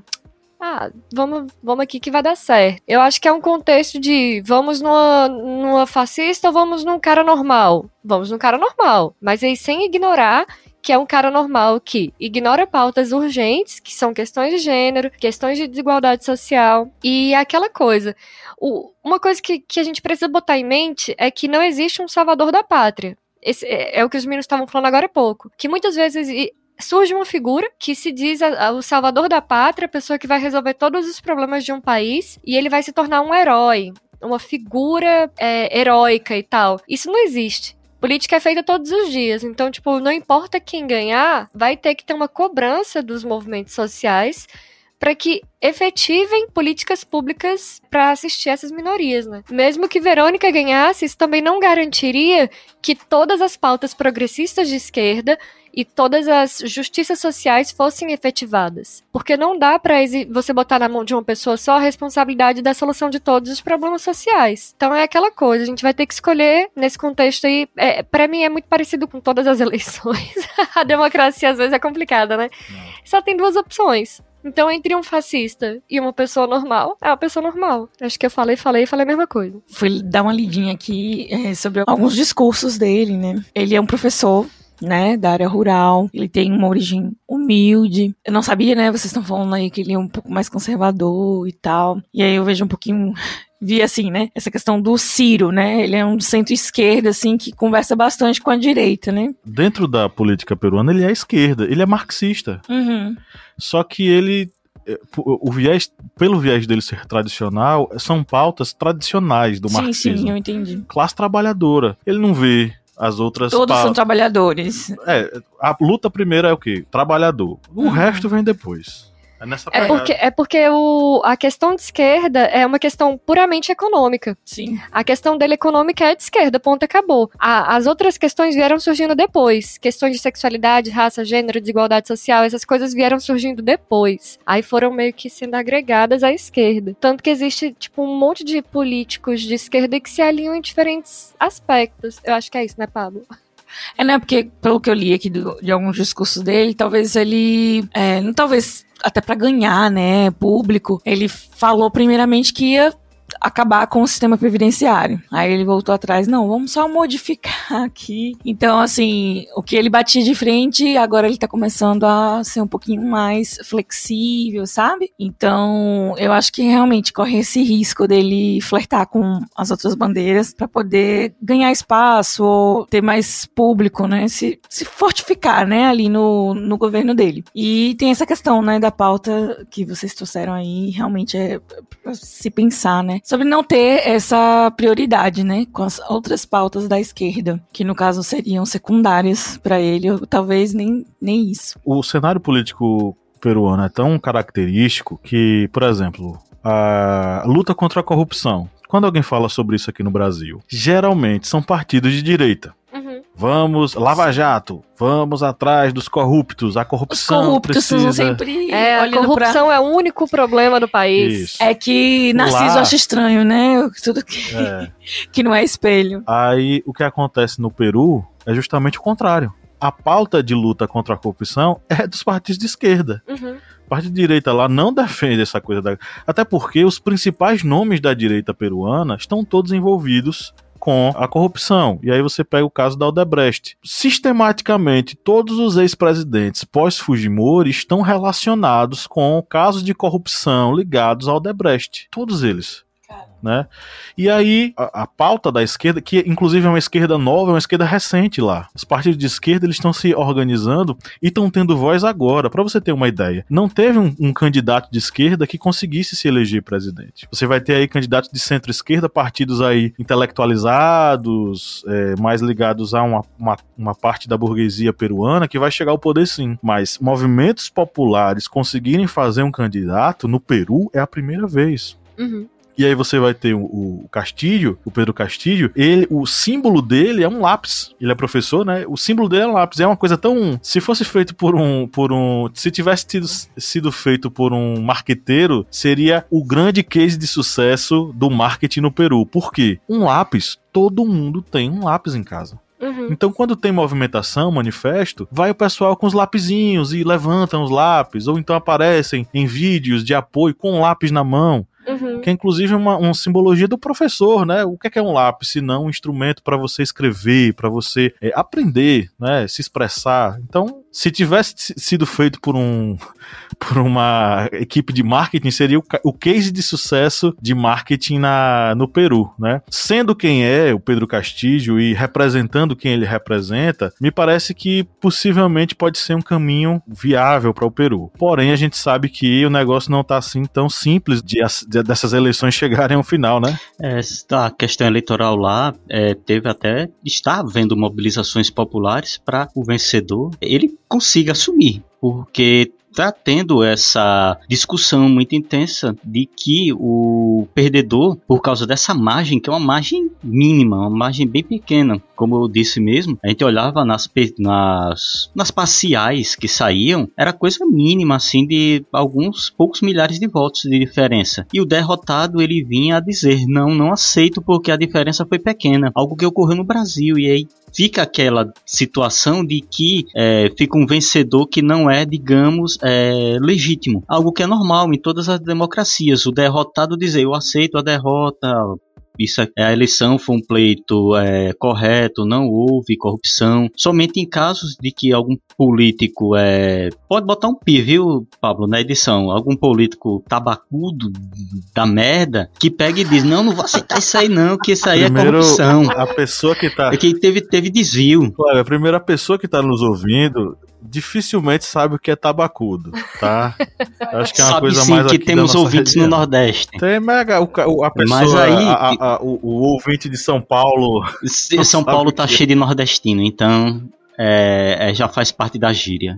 ah, vamos, vamos aqui que vai dar certo. Eu acho que é um contexto de vamos numa, numa fascista ou vamos num cara normal? Vamos num cara normal. Mas aí sem ignorar que é um cara normal que ignora pautas urgentes, que são questões de gênero, questões de desigualdade social e aquela coisa. O, uma coisa que, que a gente precisa botar em mente é que não existe um salvador da pátria. Esse é, é o que os meninos estavam falando agora há pouco. Que muitas vezes surge uma figura que se diz a, a, o salvador da pátria, a pessoa que vai resolver todos os problemas de um país, e ele vai se tornar um herói, uma figura é, heróica e tal. Isso não existe. Política é feita todos os dias, então, tipo, não importa quem ganhar, vai ter que ter uma cobrança dos movimentos sociais para que efetivem políticas públicas para assistir essas minorias, né? Mesmo que Verônica ganhasse, isso também não garantiria que todas as pautas progressistas de esquerda e todas as justiças sociais fossem efetivadas. Porque não dá para você botar na mão de uma pessoa só a responsabilidade da solução de todos os problemas sociais. Então é aquela coisa, a gente vai ter que escolher nesse contexto aí. É, para mim é muito parecido com todas as eleições. a democracia às vezes é complicada, né? Não. Só tem duas opções. Então, entre um fascista e uma pessoa normal, é uma pessoa normal. Acho que eu falei, falei, falei a mesma coisa. Fui dar uma lidinha aqui é, sobre alguns discursos dele, né? Ele é um professor né, da área rural. Ele tem uma origem humilde. Eu não sabia, né, vocês estão falando aí que ele é um pouco mais conservador e tal. E aí eu vejo um pouquinho vi assim, né? Essa questão do Ciro, né? Ele é um centro-esquerda, assim, que conversa bastante com a direita, né? Dentro da política peruana, ele é esquerda, ele é marxista. Uhum. Só que ele. É, o viés, pelo viés dele ser tradicional, são pautas tradicionais do sim, marxismo. Sim, eu entendi. Classe trabalhadora. Ele não vê as outras. Todos são trabalhadores. É, a luta primeira é o quê? Trabalhador. O uhum. resto vem depois. É, nessa é porque, é porque o, a questão de esquerda é uma questão puramente econômica. Sim. A questão dele econômica é de esquerda, ponto, acabou. A, as outras questões vieram surgindo depois. Questões de sexualidade, raça, gênero, desigualdade social, essas coisas vieram surgindo depois. Aí foram meio que sendo agregadas à esquerda. Tanto que existe, tipo, um monte de políticos de esquerda que se alinham em diferentes aspectos. Eu acho que é isso, né, Pablo? É, né? Porque, pelo que eu li aqui do, de alguns discursos dele, talvez ele. É, não talvez até para ganhar, né, público, ele falou primeiramente que ia acabar com o sistema previdenciário. Aí ele voltou atrás, não, vamos só modificar aqui. Então, assim, o que ele batia de frente, agora ele tá começando a ser um pouquinho mais flexível, sabe? Então, eu acho que realmente corre esse risco dele flertar com as outras bandeiras para poder ganhar espaço ou ter mais público, né? Se, se fortificar, né, ali no, no governo dele. E tem essa questão, né, da pauta que vocês trouxeram aí, realmente é pra se pensar, né? Sobre não ter essa prioridade, né, com as outras pautas da esquerda, que no caso seriam secundárias para ele, ou talvez nem, nem isso. O cenário político peruano é tão característico que, por exemplo, a luta contra a corrupção. Quando alguém fala sobre isso aqui no Brasil, geralmente são partidos de direita. Vamos, Lava Jato, vamos atrás dos corruptos. A Os corrupção corruptos precisa. são sempre É, a olhando pra... corrupção é o único problema do país. Isso. É que Narciso Lá- acha estranho, né? Tudo que, É. que não é espelho. Aí o que acontece no Peru é justamente o contrário. A pauta de luta contra a corrupção é dos partidos de esquerda. Uhum. A parte de direita lá não defende essa coisa da. Até porque os principais nomes da direita peruana estão todos envolvidos com a corrupção. E aí você pega o caso da Odebrecht. Sistematicamente, todos os ex-presidentes pós-Fujimori estão relacionados com casos de corrupção ligados ao Odebrecht. Todos eles. Né? E aí, a, a pauta da esquerda, que inclusive é uma esquerda nova, é uma esquerda recente lá. Os partidos de esquerda eles estão se organizando e estão tendo voz agora. Para você ter uma ideia, não teve um, um candidato de esquerda que conseguisse se eleger presidente. Você vai ter aí candidatos de centro-esquerda, partidos aí intelectualizados, é, mais ligados a uma, uma, uma parte da burguesia peruana que vai chegar ao poder sim. Mas movimentos populares conseguirem fazer um candidato no Peru é a primeira vez. Uhum. E aí você vai ter o, o Castilho, o Pedro Castilho, ele, o símbolo dele é um lápis. Ele é professor, né? O símbolo dele é um lápis. É uma coisa tão. Se fosse feito por um. por um. Se tivesse tido, sido feito por um marqueteiro, seria o grande case de sucesso do marketing no Peru. Por quê? Um lápis, todo mundo tem um lápis em casa. Uhum. Então, quando tem movimentação, manifesto, vai o pessoal com os lapisinhos e levantam os lápis, ou então aparecem em vídeos de apoio com um lápis na mão Uhum. que é inclusive uma, uma simbologia do professor, né? O que é, que é um lápis, se não um instrumento para você escrever, para você é, aprender, né? Se expressar. Então, se tivesse si- sido feito por um por uma equipe de marketing, seria o, o case de sucesso de marketing na, no Peru, né? Sendo quem é o Pedro Castilho e representando quem ele representa, me parece que possivelmente pode ser um caminho viável para o Peru. Porém, a gente sabe que o negócio não tá assim tão simples de, de- dessas eleições chegarem ao final, né? Esta questão eleitoral lá é, teve até está havendo mobilizações populares para o vencedor ele consiga assumir, porque está tendo essa discussão muito intensa de que o perdedor, por causa dessa margem, que é uma margem mínima, uma margem bem pequena, como eu disse mesmo, a gente olhava nas, nas, nas parciais que saíam, era coisa mínima, assim, de alguns poucos milhares de votos de diferença. E o derrotado, ele vinha a dizer, não, não aceito porque a diferença foi pequena. Algo que ocorreu no Brasil, e aí fica aquela situação de que é, fica um vencedor que não é, digamos, é, legítimo. Algo que é normal em todas as democracias. O derrotado dizer, eu aceito a derrota, isso é, a eleição foi um pleito é, correto, não houve corrupção. Somente em casos de que algum político é. Pode botar um pi, viu, Pablo, na edição? Algum político tabacudo da merda que pega e diz: Não, não vou aceitar isso aí, não, que isso aí é Primeiro, corrupção. a pessoa que tá. É que teve, teve desvio. Olha, a primeira pessoa que tá nos ouvindo dificilmente sabe o que é tabacudo, tá? Eu acho que é uma Sabe coisa sim mais que aqui temos ouvintes no região. Nordeste. Tem mega, o, a pessoa, Mas aí- a- a- a- o, o ouvinte de São Paulo, São Paulo tá é. cheio de nordestino, então é, é, já faz parte da gíria.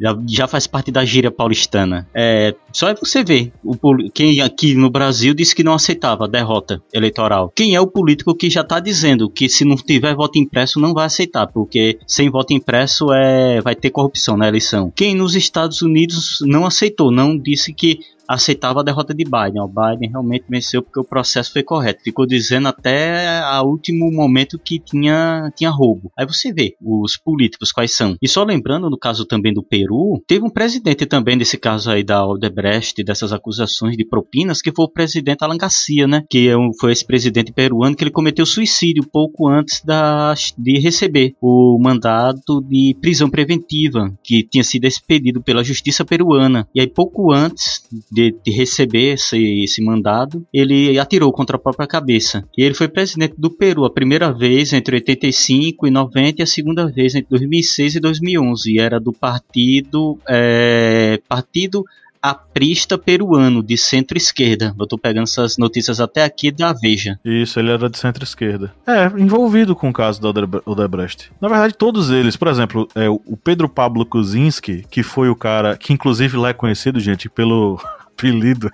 Já, já faz parte da gíria paulistana. É, só é você ver. O, quem aqui no Brasil disse que não aceitava a derrota eleitoral. Quem é o político que já está dizendo que se não tiver voto impresso não vai aceitar, porque sem voto impresso é, vai ter corrupção na eleição. Quem nos Estados Unidos não aceitou, não disse que aceitava a derrota de Biden. O Biden realmente venceu porque o processo foi correto. Ficou dizendo até o último momento que tinha, tinha roubo. Aí você vê os políticos quais são. E só lembrando, no caso também do Peru, teve um presidente também desse caso aí da Odebrecht, dessas acusações de propinas, que foi o presidente Alan Garcia, né? Que é foi esse presidente peruano que ele cometeu suicídio pouco antes da, de receber o mandato de prisão preventiva, que tinha sido expedido pela justiça peruana. E aí, pouco antes de, de receber esse, esse mandado, ele atirou contra a própria cabeça. E ele foi presidente do Peru a primeira vez entre 85 e 90 e a segunda vez entre 2006 e 2011. E era do partido, é, partido aprista peruano de centro-esquerda. Eu tô pegando essas notícias até aqui da Veja. Isso, ele era de centro-esquerda. É, envolvido com o caso da Odebrecht. Na verdade, todos eles, por exemplo, é, o Pedro Pablo Kuczynski, que foi o cara que inclusive lá é conhecido, gente, pelo apelido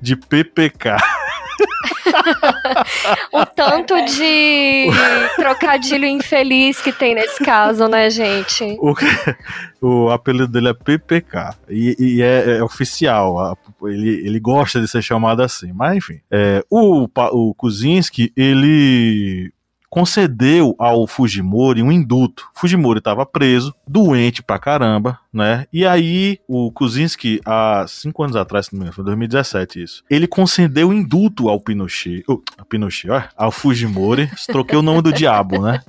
de PPK. o tanto de trocadilho infeliz que tem nesse caso, né, gente? O, o apelido dele é PPK. E, e é, é, oficial. Ele, ele gosta de ser chamado assim. Mas, enfim. É, o, o Kuzinski, ele concedeu ao Fujimori um induto. Fujimori estava preso, doente pra caramba, né? E aí o Kuczynski, há cinco anos atrás, não me engano, foi 2017 isso, ele concedeu induto ao Pinochet, uh, ao Pinochet, ó, ao Fujimori, troquei o nome do diabo, né?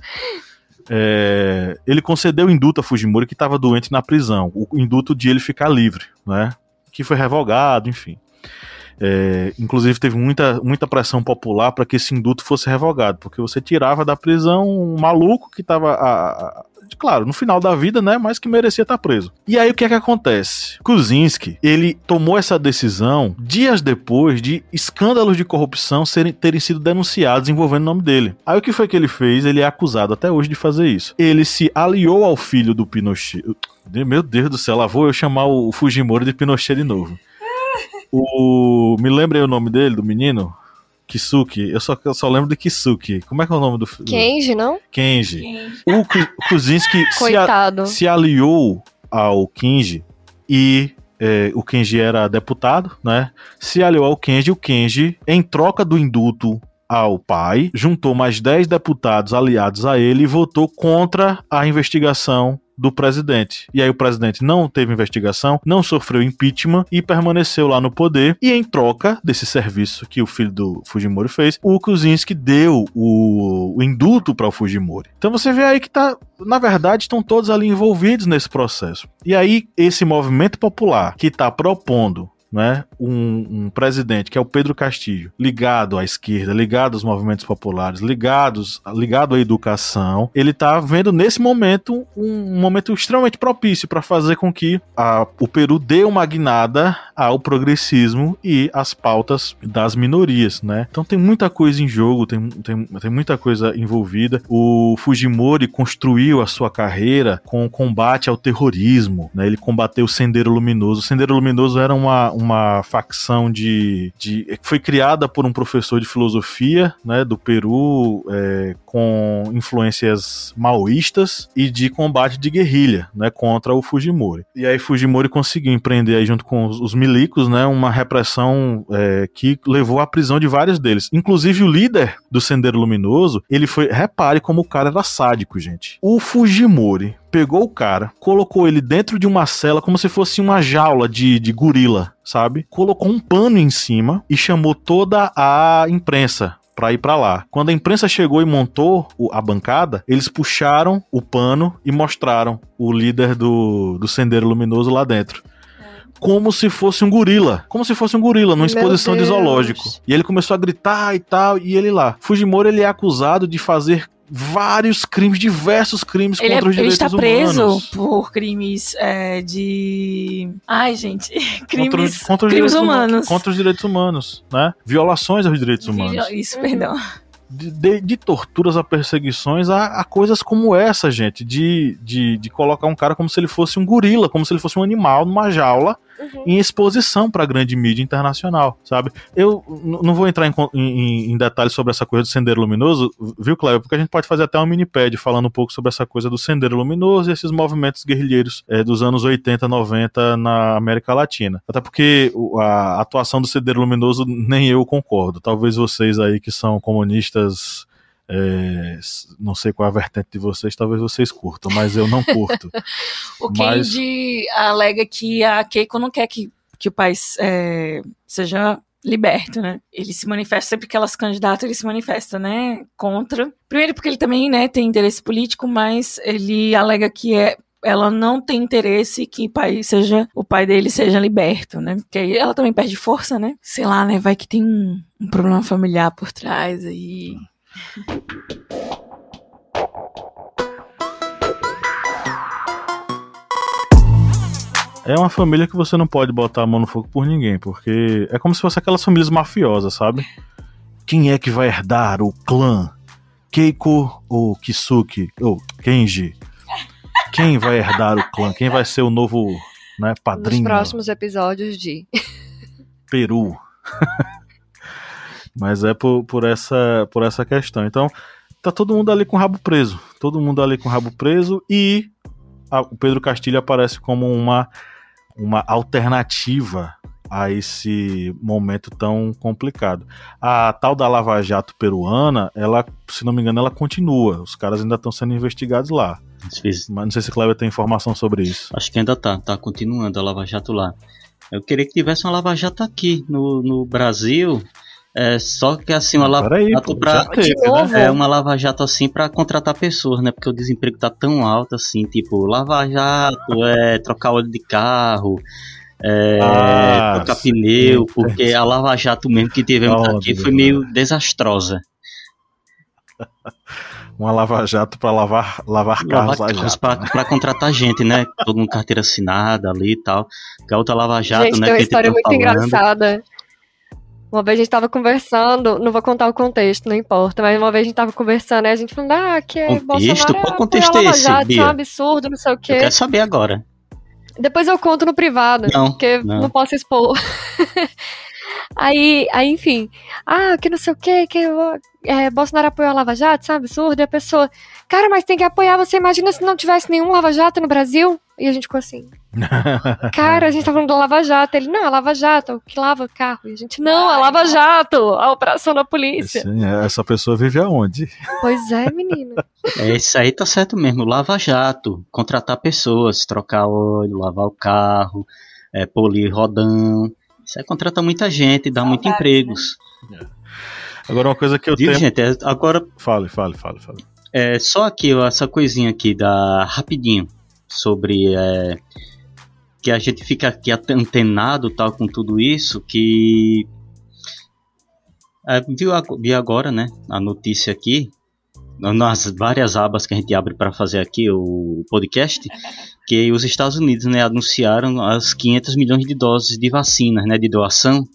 É, ele concedeu induto a Fujimori que estava doente na prisão, o induto de ele ficar livre, né? Que foi revogado, enfim. É, inclusive teve muita, muita pressão popular para que esse induto fosse revogado, porque você tirava da prisão um maluco que estava claro, no final da vida, né, mas que merecia estar tá preso. E aí o que é que acontece? Kuczynski, ele tomou essa decisão dias depois de escândalos de corrupção serem, terem sido denunciados envolvendo o nome dele. Aí o que foi que ele fez? Ele é acusado até hoje de fazer isso. Ele se aliou ao filho do Pinochet. Meu Deus do céu, lá vou eu chamar o Fujimori de Pinochet de novo. O. Me lembra aí o nome dele, do menino? Kisuki. Eu só, eu só lembro de Kisuki. Como é que é o nome do. Kenji, não? Kenji. Kenji. O Kuzinski se, a, se aliou ao Kenji e é, o Kenji era deputado, né? Se aliou ao Kenji, o Kenji, em troca do induto ao pai, juntou mais 10 deputados aliados a ele e votou contra a investigação do presidente. E aí o presidente não teve investigação, não sofreu impeachment e permaneceu lá no poder. E em troca desse serviço que o filho do Fujimori fez, o Kuczynski deu o, o induto para o Fujimori. Então você vê aí que tá, na verdade, estão todos ali envolvidos nesse processo. E aí esse movimento popular que está propondo né, um, um, presidente que é o Pedro Castilho, ligado à esquerda, ligado aos movimentos populares, ligados, ligado à educação, ele está vendo nesse momento um, um momento extremamente propício para fazer com que a, o Peru dê uma guinada ao progressismo e às pautas das minorias, né? Então tem muita coisa em jogo, tem, tem, tem muita coisa envolvida. O Fujimori construiu a sua carreira com o combate ao terrorismo, né? Ele combateu o Sendeiro Luminoso. O Sendeiro Luminoso era uma, uma uma facção de, de foi criada por um professor de filosofia, né, do Peru, é, com influências maoístas e de combate de guerrilha, né, contra o Fujimori. E aí Fujimori conseguiu empreender aí junto com os, os milicos, né, uma repressão é, que levou à prisão de vários deles. Inclusive o líder do Sendeiro Luminoso, ele foi, repare como o cara era sádico, gente. O Fujimori pegou o cara, colocou ele dentro de uma cela como se fosse uma jaula de, de gorila, sabe? Colocou um pano em cima e chamou toda a imprensa para ir para lá. Quando a imprensa chegou e montou a bancada, eles puxaram o pano e mostraram o líder do, do Sendeiro Luminoso lá dentro como se fosse um gorila. Como se fosse um gorila, numa exposição de zoológico. E ele começou a gritar e tal, e ele lá. Fujimori ele é acusado de fazer vários crimes, diversos crimes ele contra é, os direitos humanos. Ele está humanos. preso por crimes é, de. Ai, gente. Crimes, contra, contra crimes humanos. Contra os direitos humanos, né? Violações aos direitos humanos. Isso, perdão. De, de, de, torturas a perseguições a, a, coisas como essa, gente. De, de, de colocar um cara como se ele fosse um gorila, como se ele fosse um animal numa jaula Uhum. em exposição para a grande mídia internacional, sabe? Eu não vou entrar em, em- em detalhes sobre essa coisa do Sendeiro Luminoso, viu, Cléber? Porque a gente pode fazer até um minipad falando um pouco sobre essa coisa do Sendeiro Luminoso e esses movimentos guerrilheiros eh, dos anos 80, 90 na América Latina. Até porque a atuação do Sendeiro Luminoso nem eu concordo. Talvez vocês aí que são comunistas é, não sei qual é a vertente de vocês, talvez vocês curtam, mas eu não curto. O Mas- alega que a Keiko não quer que, que o país é, seja liberto, né? Ele se manifesta, sempre que ela se candidata, ele se manifesta, né, contra. Primeiro porque ele também, né, tem interesse político, mas ele alega que é ela não tem interesse que o pai seja o pai dele seja liberto, né? Porque aí ela também perde força, né? Sei lá, né? Vai que tem um, um problema familiar por trás aí. É uma família que você não pode botar a mão no fogo por ninguém, porque é como se fosse aquelas famílias mafiosas, sabe? Quem é que vai herdar o clã? Keiko ou Kisuke? Ou Kenji? Quem vai herdar o clã? Quem vai ser o novo né, Nos padrinho? próximos episódios de. Peru. Mas é por, por, essa, por essa questão. Então, tá todo mundo ali com o rabo preso. Todo mundo ali com o rabo preso e a- o Pedro Castilho aparece como uma, uma alternativa a esse momento tão complicado. A tal da Lava Jato peruana, ela, se não me engano, ela continua. Os caras ainda estão sendo investigados lá. Mas não sei se Cleber tem informação sobre isso. acho que ainda tá, tá continuando a Lava Jato lá. Eu queria que tivesse uma Lava Jato aqui no, no Brasil. É, só que assim, uma Lava Peraí, Jato pô, pra, teve, né? É uma lava-jato assim pra contratar pessoas, né? Porque o desemprego tá tão alto assim, tipo, lava-jato, é trocar óleo de carro, é Ah, trocar sim. pneu, porque a lava-jato mesmo que tivemos Oh, aqui Deus. foi meio desastrosa. Uma lava-jato pra lavar, lavar carros Lavar a carros jato. pra, né? contratar gente, né? Todo mundo carteira assinada ali e tal. Que a outra lava-jato, gente, né? tem uma história muito tá falando. engraçada. Uma vez a gente tava conversando, não vou contar o contexto, não importa, mas uma vez a gente tava conversando e a gente falando, ah, que é Contexto? Bolsonaro Qual apoia contexto a é Lava esse, Jato, isso é um absurdo, não sei o Eu quê. quero saber agora. Depois eu conto no privado, Não, porque não. não, posso expor. aí, aí, enfim, ah, que não sei o quê, que é, Bolsonaro apoiou a Lava Jato, isso é um absurdo, e a pessoa, cara, mas tem que apoiar, você imagina se não tivesse nenhum Lava Jato no Brasil? E a gente ficou assim, cara, a gente tá falando da Lava Jato. Ele, não, a Lava Jato, o que lava o carro. E a gente, não, a Lava Jato, a operação da polícia. Sim, essa pessoa vive aonde? Pois é, menina. É, isso aí tá certo mesmo. Lava jato, contratar pessoas, trocar óleo, lavar o carro, é, polir rodão. Isso aí contrata muita gente, dá muitos empregos. Agora, uma coisa que eu Viu, tenho. gente? É, agora, Fale, fale, fale, fale. é, só aqui, ó, essa coisinha aqui da rapidinho sobre é, que a gente fica aqui antenado tal com tudo isso que é, viu vi agora né a notícia aqui nas várias abas que a gente abre para fazer aqui o podcast que os Estados Unidos né anunciaram as 500 milhões de doses de vacinas né de doação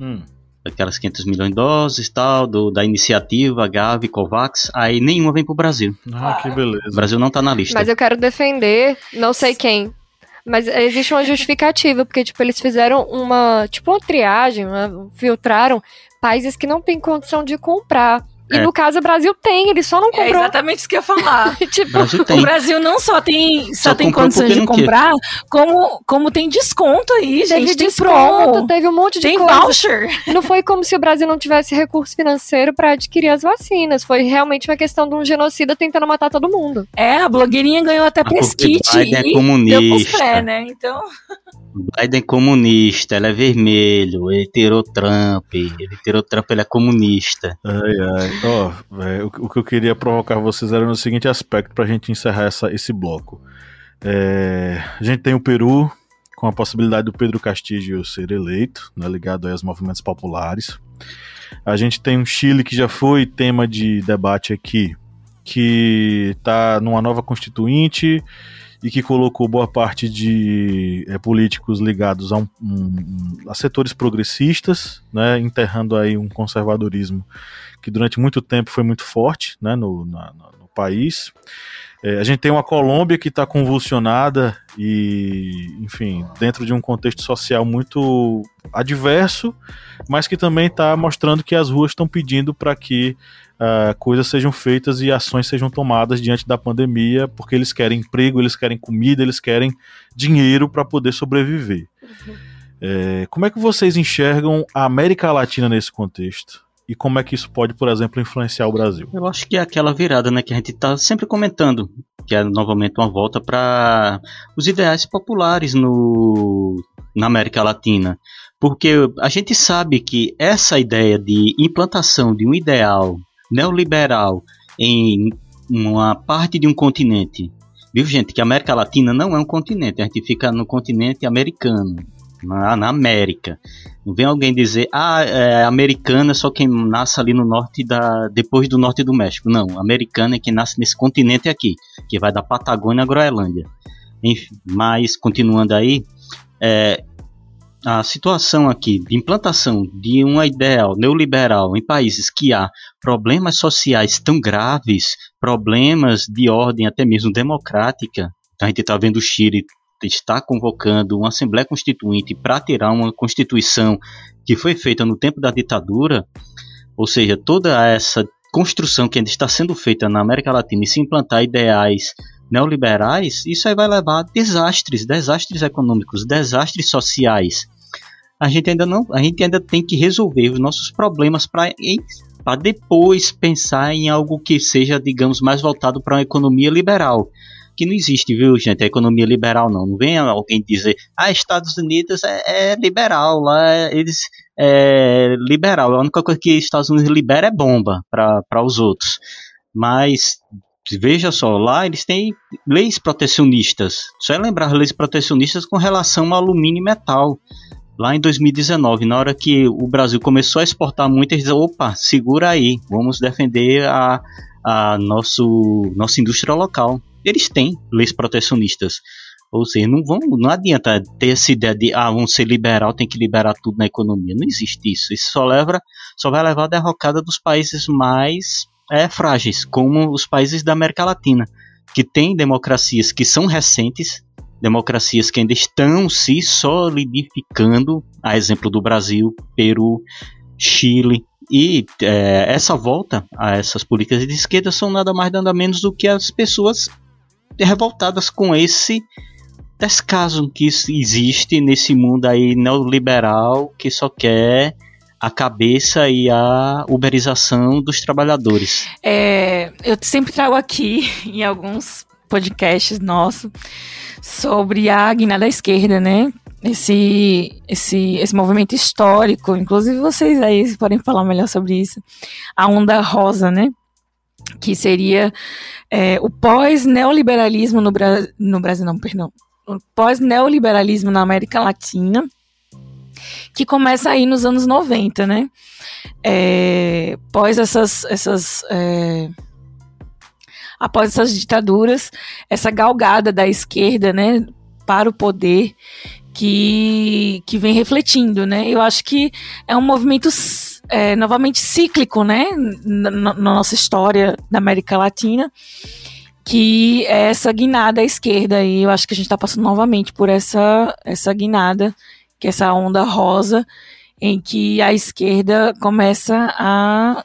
Hum. Aquelas 500 milhões de doses tal do, da iniciativa Gavi Covax aí nenhuma vem pro Brasil Ah, que beleza. o Brasil não tá na lista Mas eu quero defender, não sei quem. Mas existe uma justificativa, porque, tipo, eles fizeram uma, tipo, uma triagem, uma- filtraram países que não têm condição de comprar. E É. no caso, o Brasil tem, ele só não É comprou. exatamente isso que eu ia falar. O tipo, Brasil O tem Brasil não só tem, só Só tem condições de comprar, como, como tem desconto aí, teve gente. Tem desconto, teve um monte de tem coisa. voucher. Não foi como se o Brasil não tivesse recurso financeiro pra adquirir as vacinas. Foi realmente uma questão de um genocida tentando matar todo mundo. É, a blogueirinha ganhou até Ah, pesquite Biden é deu pros comunista. pré, né? Então, Biden é comunista, ele é vermelho, ele tirou Trump, ele tirou Trump, ele é comunista. Ai, ai. Ó, véi, o, o que eu queria provocar vocês era no seguinte aspecto pra gente encerrar essa, esse bloco. É, a gente tem o Peru, com a possibilidade do Pedro Castilho ser eleito, né, ligado aos movimentos populares. A gente tem um Chile que já foi tema de debate aqui, que está numa nova constituinte e que colocou boa parte de é, políticos ligados a, um, um, a setores progressistas, né, enterrando aí um conservadorismo que durante muito tempo foi muito forte né, no, na, no país. É, a gente tem uma Colômbia que está convulsionada e, enfim, dentro de um contexto social muito adverso, mas que também está mostrando que as ruas estão pedindo para que uh, coisas sejam feitas e ações sejam tomadas diante da pandemia, porque eles querem emprego, eles querem comida, eles querem dinheiro para poder sobreviver. Uhum. É, como é que vocês enxergam a América Latina nesse contexto? E como é que isso pode, por exemplo, influenciar o Brasil? Eu acho que é aquela virada, né, que a gente está sempre comentando, que é novamente uma volta para os ideais populares no, na América Latina. Porque a gente sabe que essa ideia de implantação de um ideal neoliberal em uma parte de um continente, viu gente, que a América Latina não é um continente, a gente fica no continente americano, na, na América. Não vem alguém dizer, ah, é americana é só quem nasce ali no norte da. depois do norte do México. Não, americana é quem nasce nesse continente aqui, que vai da Patagônia à Groenlândia. Enfim, mas continuando aí, é, a situação aqui de implantação de uma ideal neoliberal em países que há problemas sociais tão graves, problemas de ordem até mesmo democrática, a gente está vendo o Chile está convocando uma Assembleia Constituinte para tirar uma Constituição que foi feita no tempo da ditadura, ou seja, toda essa construção que ainda está sendo feita na América Latina e se implantar ideais neoliberais, isso aí vai levar a desastres, desastres econômicos, desastres sociais. A gente ainda não, a gente ainda tem que resolver os nossos problemas para para depois pensar em algo que seja, digamos, mais voltado para uma economia liberal que não existe, viu, gente? A economia liberal não. Não vem alguém dizer, ah, Estados Unidos é, é liberal, lá eles é liberal. A única coisa que Estados Unidos libera é bomba para os outros. Mas veja só, lá eles têm leis protecionistas. Só é lembrar leis protecionistas com relação ao alumínio e metal. Lá em 2019, na hora que o Brasil começou a exportar muito, eles disseram, opa, segura aí, vamos defender a, a nosso, nossa indústria local eles têm leis protecionistas. Ou seja, não, vão, não adianta ter essa ideia de ah, vamos ser liberal, tem que liberar tudo na economia. Não existe isso. Isso só, leva, só vai levar a derrocada dos países mais é, frágeis, como os países da América Latina, que têm democracias que são recentes, democracias que ainda estão se solidificando, a exemplo do Brasil, Peru, Chile. E é, essa volta a essas políticas de esquerda são nada mais nada menos do que as pessoas revoltadas com esse descaso que existe nesse mundo aí neoliberal que só quer a cabeça e a uberização dos trabalhadores. É, eu sempre trago aqui em alguns podcasts nossos sobre a guinada esquerda, né? Esse, esse, esse movimento histórico, inclusive vocês aí podem falar melhor sobre isso. A onda rosa, né? Que seria é, o pós-neoliberalismo no, Bra no Brasil, não, perdão, o pós-neoliberalismo na América Latina, que começa aí nos anos 90, né? É, pós essas, essas é, após essas ditaduras, essa galgada da esquerda, né, para o poder que, que vem refletindo, né? Eu acho que é um movimento é, novamente cíclico, né, na, na, nossa história da América Latina, que é essa guinada à esquerda, e eu acho que a gente está passando novamente por essa, essa guinada, que é essa onda rosa, em que a esquerda começa a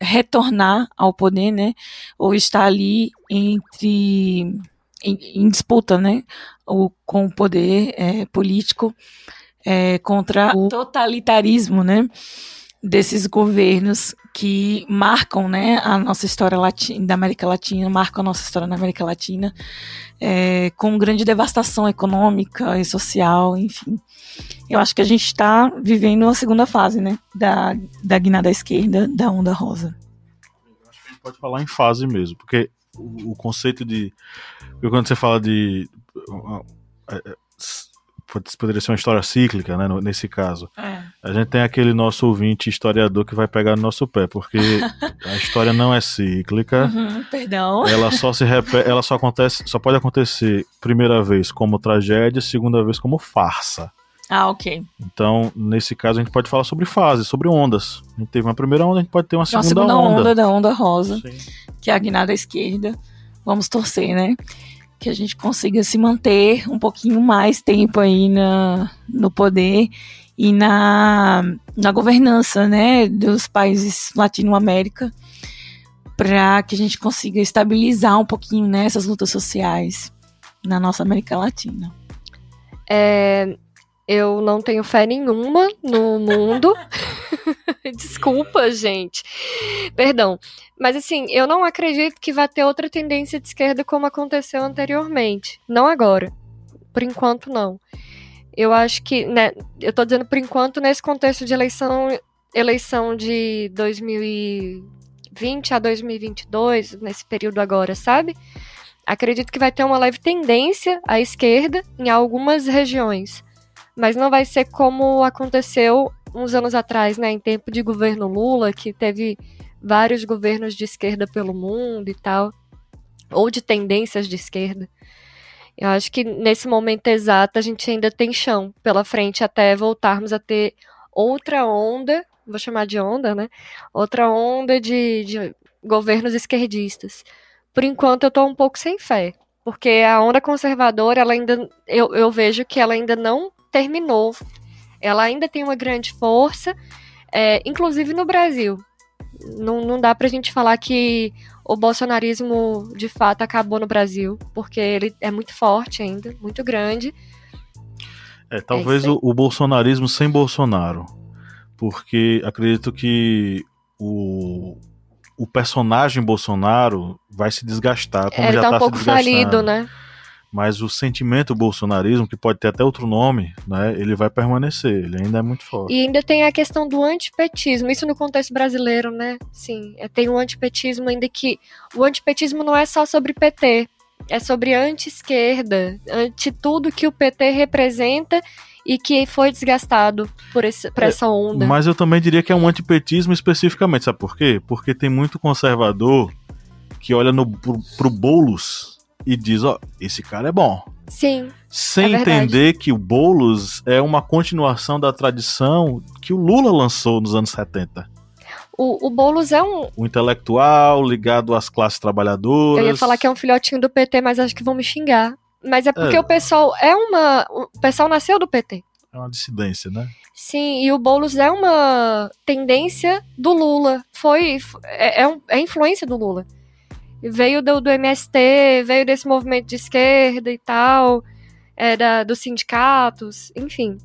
retornar ao poder, né, ou está ali entre em, em disputa, né, o, com o poder é, político é, contra o totalitarismo, né? Desses governos que marcam, né, a nossa história latina, da América Latina, marcam a nossa história na América Latina, é, com grande devastação econômica e social, enfim. Eu acho que a gente está vivendo a segunda fase, né, da, da guinada esquerda, da onda rosa. Acho que a gente pode falar em fase mesmo, porque o, o conceito de. Quando você fala de poderia ser uma história cíclica, né? Nesse caso. É. A gente tem aquele nosso ouvinte historiador que vai pegar no nosso pé, porque a história não é cíclica. Uhum, perdão. Ela só se repete, ela só acontece, só pode acontecer primeira vez como tragédia, segunda vez como farsa. Ah, ok. Então, nesse caso, a gente pode falar sobre fases, sobre ondas. A gente teve uma primeira onda, a gente pode ter uma segunda, uma segunda onda. onda da onda rosa. Sim que é a guinada esquerda. Vamos torcer, né? Que a gente consiga se manter um pouquinho mais tempo aí na, no poder e na, na governança, né, dos países Latino-América, para que a gente consiga estabilizar um pouquinho né, essas lutas sociais na nossa América Latina. É, eu não tenho fé nenhuma no mundo. Desculpa, gente. Perdão. Mas assim, eu não acredito que vai ter outra tendência de esquerda como aconteceu anteriormente. Não agora. Por enquanto, não. Eu acho que, né, eu tô dizendo por enquanto nesse contexto de eleição, eleição de 2020 a 2022, nesse período agora, sabe? Acredito que vai ter uma leve tendência à esquerda em algumas regiões, mas não vai ser como aconteceu uns anos atrás, né, em tempo de governo Lula, que teve vários governos de esquerda pelo mundo e tal, ou de tendências de esquerda. Eu acho que nesse momento exato a gente ainda tem chão pela frente até voltarmos a ter outra onda, vou chamar de onda, né? Outra onda de, de governos esquerdistas. Por enquanto eu tô um pouco sem fé, porque a onda conservadora, ela ainda eu, eu vejo que ela ainda não terminou. Ela ainda tem uma grande força, é, inclusive no Brasil. Não, não dá pra gente falar que o bolsonarismo de fato acabou no Brasil, porque ele é muito forte ainda, muito grande. É, talvez é o, o, bolsonarismo sem Bolsonaro. Porque acredito que o, o personagem Bolsonaro vai se desgastar. Como é, ele já tá um tá pouco falido, né? Mas o sentimento bolsonarismo, que pode ter até outro nome, né, ele vai permanecer, ele ainda é muito forte. E ainda tem a questão do antipetismo, isso no contexto brasileiro, né? Sim, é, tem o antipetismo ainda que o antipetismo não é só sobre PT, é sobre anti-esquerda, anti tudo que o PT representa e que foi desgastado por, esse, por é, essa onda. Mas eu também diria que é um antipetismo especificamente, sabe por quê? Porque tem muito conservador que olha no, pro, pro Boulos e diz, ó, esse cara é bom. Sim. Sem é entender que o Boulos é uma continuação da tradição que o Lula lançou nos anos 70. O, o Boulos é um. Um intelectual ligado às classes trabalhadoras. Eu ia falar que é um filhotinho do PT, mas acho que vão me xingar. Mas é porque é. o pessoal é uma. O pessoal nasceu do PT. É uma dissidência, né? Sim, e o Boulos é uma tendência do Lula. Foi. É, é, um, é influência do Lula veio do, do MST, veio desse movimento de esquerda e tal, é, da, dos sindicatos, enfim.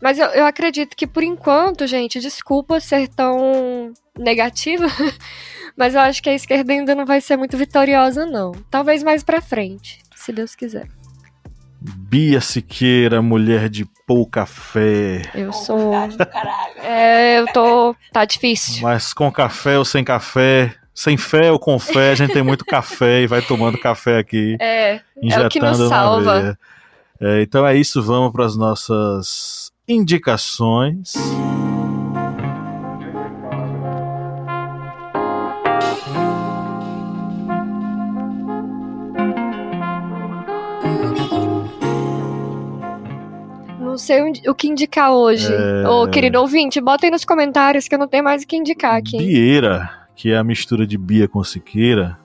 Mas eu, eu acredito que por enquanto, gente, desculpa ser tão negativa, mas eu acho que a esquerda ainda não vai ser muito vitoriosa, não. Talvez mais pra frente, se Deus quiser. Bia Siqueira, mulher de pouca fé. Eu sou. É, eu tô. Tá difícil. Mas com café ou sem café, sem fé ou com fé, a gente tem muito café e vai tomando café aqui. É, injetando é o que nos salva. É, então é isso, vamos para as nossas indicações. Não sei o que indicar hoje. É... Ô, querido ouvinte, bota aí nos comentários que eu não tenho mais o que indicar aqui. Bieira que é a mistura de Bia com Siqueira,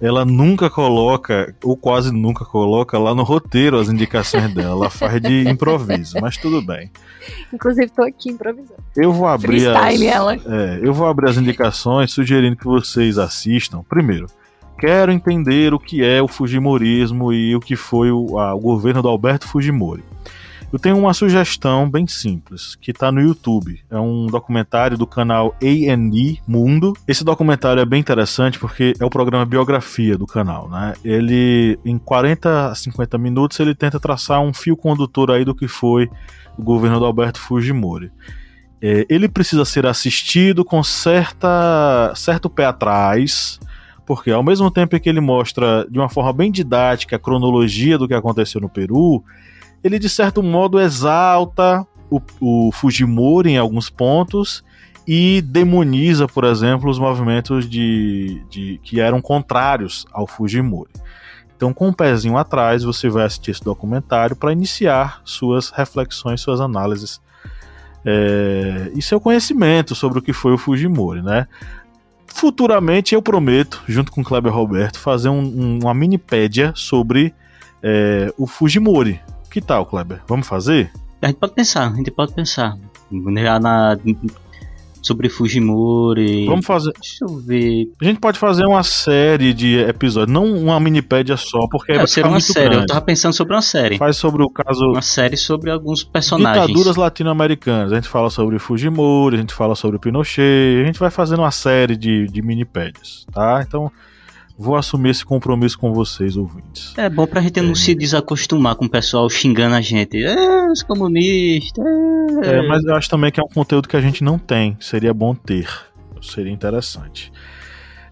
ela nunca coloca, ou quase nunca coloca lá no roteiro as indicações dela. Ela faz de improviso, mas tudo bem. Inclusive, tô aqui improvisando. Eu vou abrir as, ela. É, eu vou abrir as indicações sugerindo que vocês assistam. Primeiro, quero entender o que é o Fujimorismo e o que foi o, a, o governo do Alberto Fujimori. Eu tenho uma sugestão bem simples, que está no YouTube. É um documentário do canal A&E Mundo. Esse documentário é bem interessante porque é o programa biografia do canal, né? Ele, em 40 a 50 minutos, ele tenta traçar um fio condutor aí do que foi o governo do Alberto Fujimori. É, ele precisa ser assistido com certa, certo pé atrás, porque ao mesmo tempo que ele mostra de uma forma bem didática a cronologia do que aconteceu no Peru, ele de certo modo exalta o, o Fujimori em alguns pontos e demoniza, por exemplo, os movimentos de, de que eram contrários ao Fujimori. Então, com um pezinho atrás, você vai assistir esse documentário para iniciar suas reflexões, suas análises é, e seu conhecimento sobre o que foi o Fujimori, né? futuramente eu prometo, junto com o Kleber Roberto, fazer um, um, uma minipédia sobre é, o Fujimori. Que tal, Kleber? Vamos fazer? A gente pode pensar, a gente pode pensar. Na, sobre Fujimori. Vamos fazer. Deixa eu ver. A gente pode fazer uma série de episódios, não uma minipédia só, porque é, vai ser uma série. Grande. Eu tava pensando sobre uma série. Faz sobre o caso. Uma série sobre alguns personagens. Ditaduras latino-americanas. A gente fala sobre Fujimori, a gente fala sobre Pinochet. A gente vai fazendo uma série de, de minipédias, tá? Então. Vou assumir esse compromisso com vocês, ouvintes. É bom pra gente é. não se desacostumar com o pessoal xingando a gente. É, os comunistas. É. é, mas eu acho também que é um conteúdo que a gente não tem. Seria bom ter. Seria interessante.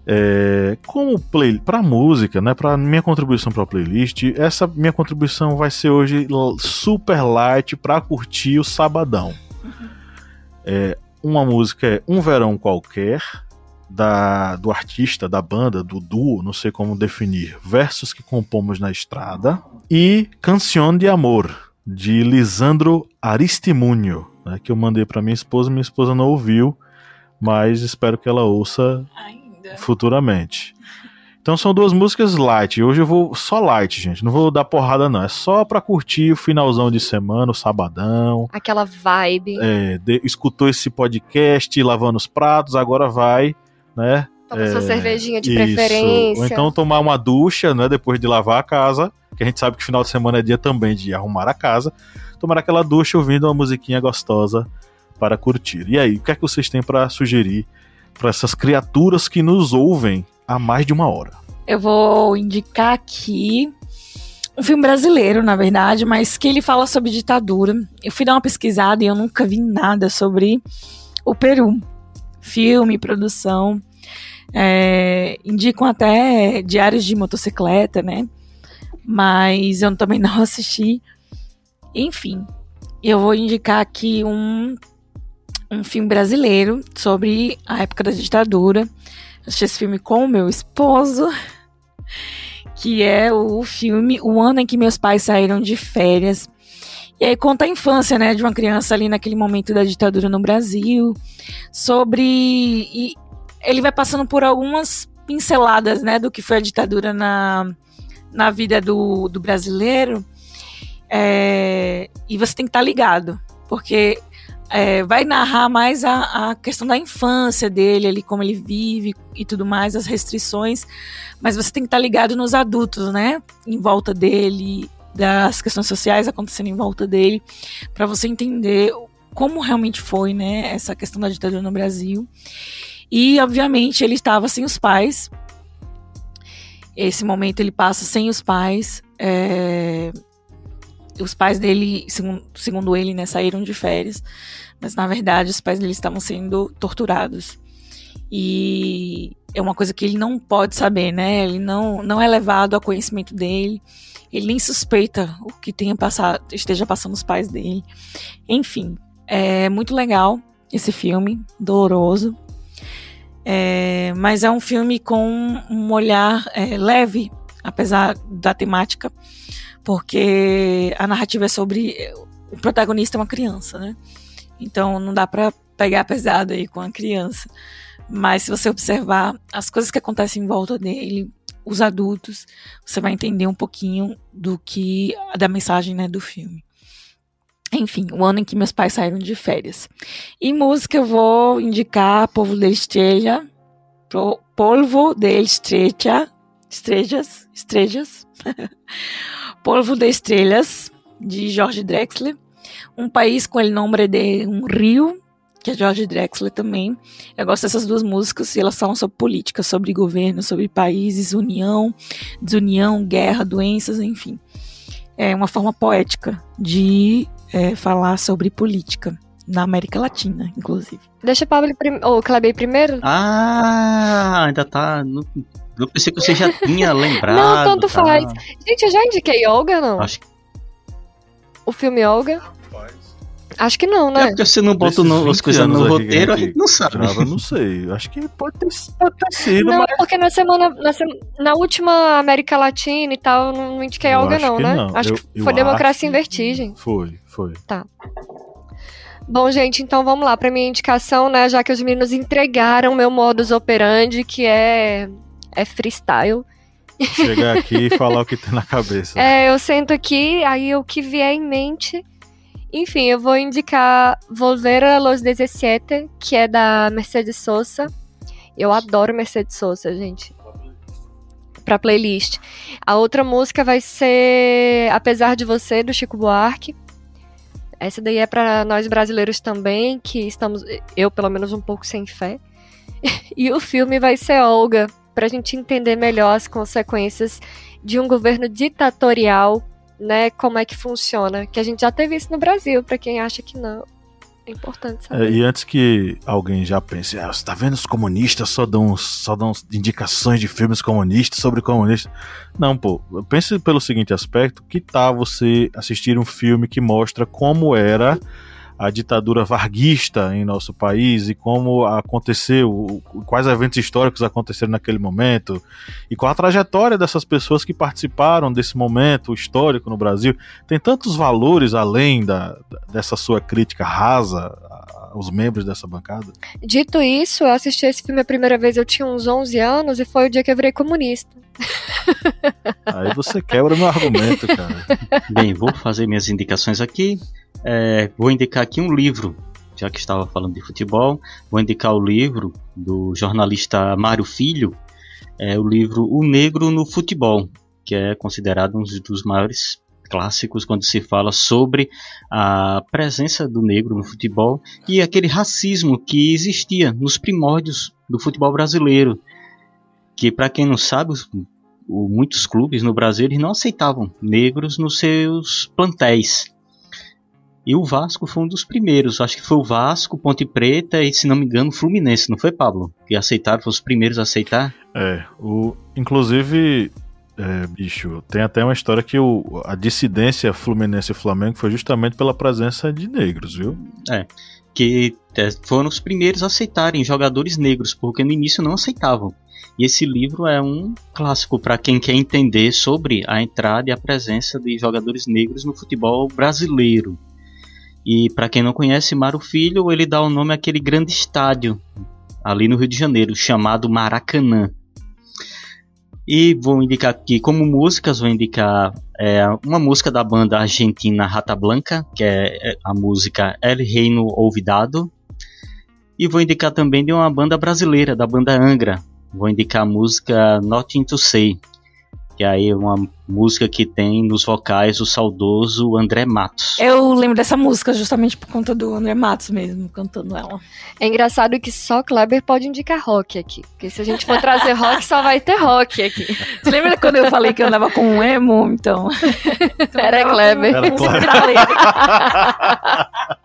É, como play para música, né, para minha contribuição para a playlist, essa minha contribuição vai ser hoje super light para curtir o sabadão. Uhum. É, uma música é Um Verão Qualquer, da, do artista, da banda, do duo, não sei como definir, Versos que Compomos na Estrada, e Canção de Amor, de Lisandro Aristimunho, né, que eu mandei para minha esposa, minha esposa não ouviu, mas espero que ela ouça Ainda. futuramente. Então são duas músicas light. Hoje eu vou só light, gente. Não vou dar porrada, não. É só pra curtir o finalzão de semana, o sabadão. Aquela vibe. É, de, escutou esse podcast lavando os pratos, agora vai né? Toma é, sua cervejinha de isso. preferência. Ou então tomar uma ducha, né? Depois de lavar a casa, que a gente sabe que final de semana é dia também de arrumar a casa. Tomar aquela ducha ouvindo uma musiquinha gostosa para curtir. E aí, o que é que vocês têm para sugerir para essas criaturas que nos ouvem há mais de uma hora? Eu vou indicar aqui um filme brasileiro, na verdade, mas que ele fala sobre ditadura. Eu fui dar uma pesquisada e eu nunca vi nada sobre o Peru filme, produção. É, indicam até diários de motocicleta, né? Mas eu também não assisti. Enfim, eu vou indicar aqui um, um filme brasileiro sobre a época da ditadura. assisti esse filme com o meu esposo, que é o filme O Ano em que Meus Pais Saíram de Férias. E aí conta a infância, né, de uma criança ali naquele momento da ditadura no Brasil, sobre e ele vai passando por algumas pinceladas, né, do que foi a ditadura na, na vida do, do brasileiro. É, e você tem que estar tá ligado, porque é, vai narrar mais a, a, questão da infância dele, ali, como ele vive e tudo mais, as restrições, mas você tem que estar tá ligado nos adultos, né? Em volta dele, das questões sociais acontecendo em volta dele, para você entender como realmente foi, né, essa questão da ditadura no Brasil. E, obviamente, ele estava sem os pais. Esse momento ele passa sem os pais. É... Os pais dele, segundo, segundo ele, né, saíram de férias. Mas, na verdade, os pais dele estavam sendo torturados. E é uma coisa que ele não pode saber, né? Ele não, não é levado ao conhecimento dele. Ele nem suspeita o que tenha passado, esteja passando os pais dele. Enfim, é muito legal esse filme, doloroso. É, mas é um filme com um olhar é, leve, apesar da temática, porque a narrativa é sobre o protagonista é uma criança, né? Então não dá para pegar pesado aí com a criança. Mas se você observar as coisas que acontecem em volta dele, os adultos, você vai entender um pouquinho do que da mensagem né, do filme. Enfim, o ano em que meus pais saíram de férias. E música eu vou indicar Povo de Estrela, Polvo de Estrela, Estrelas, Estrelas, Polvo de Estrelas, de Jorge Drexler. Um país com o nome de um rio que é George Drexler também. Eu gosto dessas duas músicas e elas falam sobre política, sobre governo, sobre países, união, desunião, guerra, doenças, enfim. É uma forma poética de é, falar sobre política. Na América Latina, inclusive. Deixa o Pablo prim ou o Kleber primeiro. Ah, ainda tá. No... Eu pensei que você já tinha lembrado. Não, tanto tá. faz. Gente, eu já indiquei Olga, não? Acho que... O filme Olga. Acho que não, né? É porque você não bota as coisas no roteiro, a gente não sabe. Grava, não sei. Acho que pode ter, pode ter sido. Não, mas... porque na semana, na, na, última América Latina e tal, não indiquei algo, não, né? Não. Acho eu, que foi Democracia em Vertigem. Foi, foi. Tá. Bom, gente, então vamos lá para minha indicação, né? Já que os meninos entregaram meu modus operandi, que é, é freestyle. Chegar aqui e falar o que tem na cabeça. É, eu sento aqui, aí o que vier em mente. Enfim, eu vou indicar Volver a los 17, que é da Mercedes Sosa. Eu adoro Mercedes Sosa, gente. Pra playlist. A outra música vai ser Apesar de Você, do Chico Buarque. Essa daí é para nós brasileiros também, que estamos, eu pelo menos, um pouco sem fé. e o filme vai ser Olga, para a gente entender melhor as consequências de um governo ditatorial, né? Como é que funciona. Que a gente já teve isso no Brasil, para quem acha que não. É importante saber. É, e antes que alguém já pense, ah, você tá vendo os comunistas só dão, só dão indicações de filmes comunistas sobre comunistas. Não, pô, pense pelo seguinte aspecto, que tal você assistir um filme que mostra como era a ditadura varguista em nosso país e como aconteceu, quais eventos históricos aconteceram naquele momento e qual a trajetória dessas pessoas que participaram desse momento histórico no Brasil. Tem tantos valores além da, dessa sua crítica rasa aos membros dessa bancada. Dito isso, eu assisti esse filme a primeira vez, eu tinha uns 11 anos e foi o dia que eu virei comunista. Aí você quebra meu argumento, cara. Bem, vou fazer minhas indicações aqui. É, vou indicar aqui um livro, já que estava falando de futebol. Vou indicar o livro do jornalista Mário Filho, é o livro O Negro no Futebol, que é considerado um dos maiores clássicos quando se fala sobre a presença do negro no futebol e aquele racismo que existia nos primórdios do futebol brasileiro. Que, para quem não sabe, muitos clubes no Brasil não aceitavam negros nos seus plantéis. E o Vasco foi um dos primeiros. Acho que foi o Vasco, Ponte Preta e, se não me engano, Fluminense, não foi, Pablo? Que aceitaram, foram os primeiros a aceitar? É, o, inclusive, é, bicho, tem até uma história que o, a dissidência Fluminense e Flamengo foi justamente pela presença de negros, viu? É, que é, foram os primeiros a aceitarem jogadores negros, porque no início não aceitavam. E esse livro é um clássico para quem quer entender sobre a entrada e a presença de jogadores negros no futebol brasileiro. E para quem não conhece, Mário Filho, ele dá o nome àquele grande estádio ali no Rio de Janeiro, chamado Maracanã. E vou indicar aqui como músicas, vou indicar é, uma música da banda argentina Rata Blanca, que é, é a música El Reino Olvidado. E vou indicar também de uma banda brasileira, da banda Angra. Vou indicar a música Nothing to Say, que aí é uma música que tem nos vocais o saudoso André Matos. Eu lembro dessa música justamente por conta do André Matos mesmo, cantando ela. É engraçado que só Kleber pode indicar rock aqui. Porque se a gente for trazer rock, só vai ter rock aqui. Você lembra quando eu falei que eu andava com um emo? Então. Era Kleber. Era Kleber.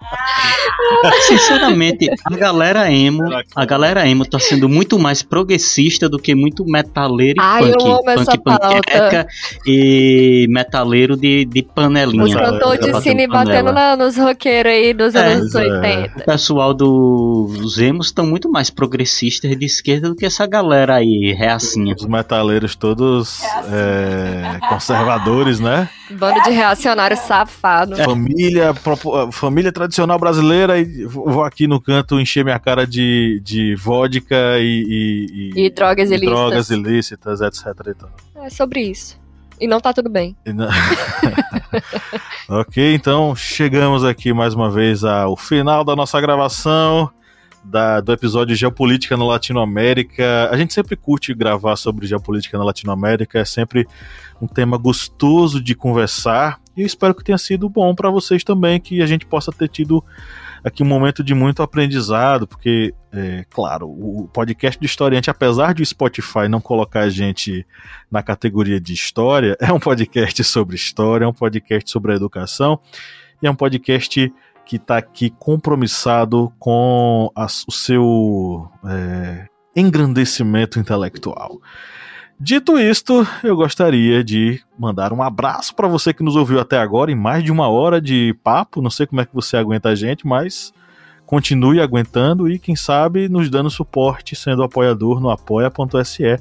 Sinceramente, a galera emo, a galera emo tá sendo muito mais progressista do que muito metaleiro e Ai, punk. eu amo punk essa panqueca e metaleiro de, de panelinha. Os cantores de Batendo cine batendo na- nos roqueiros aí dos É, anos pois é. 80. O pessoal dos emos estão muito mais progressistas de esquerda do que essa galera aí, reacinha. Os metaleiros todos é, conservadores, né? Bando de reacionário safado. Família, família tradicional brasileira e vou aqui no canto encher minha cara de, de vodka e, e, E drogas ilícitas. drogas ilícitas, etc. e. É sobre isso. E não tá tudo bem. E não- ok, então chegamos aqui mais uma vez ao final da nossa gravação da- do episódio Geopolítica na Latinoamérica. A gente sempre curte gravar sobre geopolítica na Latinoamérica, é sempre um tema gostoso de conversar e eu espero que tenha sido bom para vocês também, que a gente possa ter tido aqui um momento de muito aprendizado, porque, é, claro, o podcast do Historiante, apesar de o Spotify não colocar a gente na categoria de história, é um podcast sobre história, é um podcast sobre a educação e é um podcast que está aqui compromissado com as- o seu é, engrandecimento intelectual. Dito isto, eu gostaria de mandar um abraço para você que nos ouviu até agora em mais de uma hora de papo. Não sei como é que você aguenta a gente, mas continue aguentando e quem sabe nos dando suporte sendo apoiador no apoia.se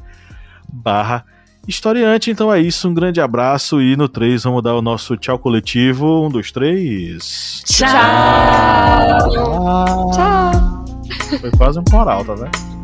barra Historiante, então é isso. Um grande abraço e no 3 vamos dar o nosso tchau coletivo. Um, dois, três. Tchau! Tchau! Foi quase um coral, tá vendo?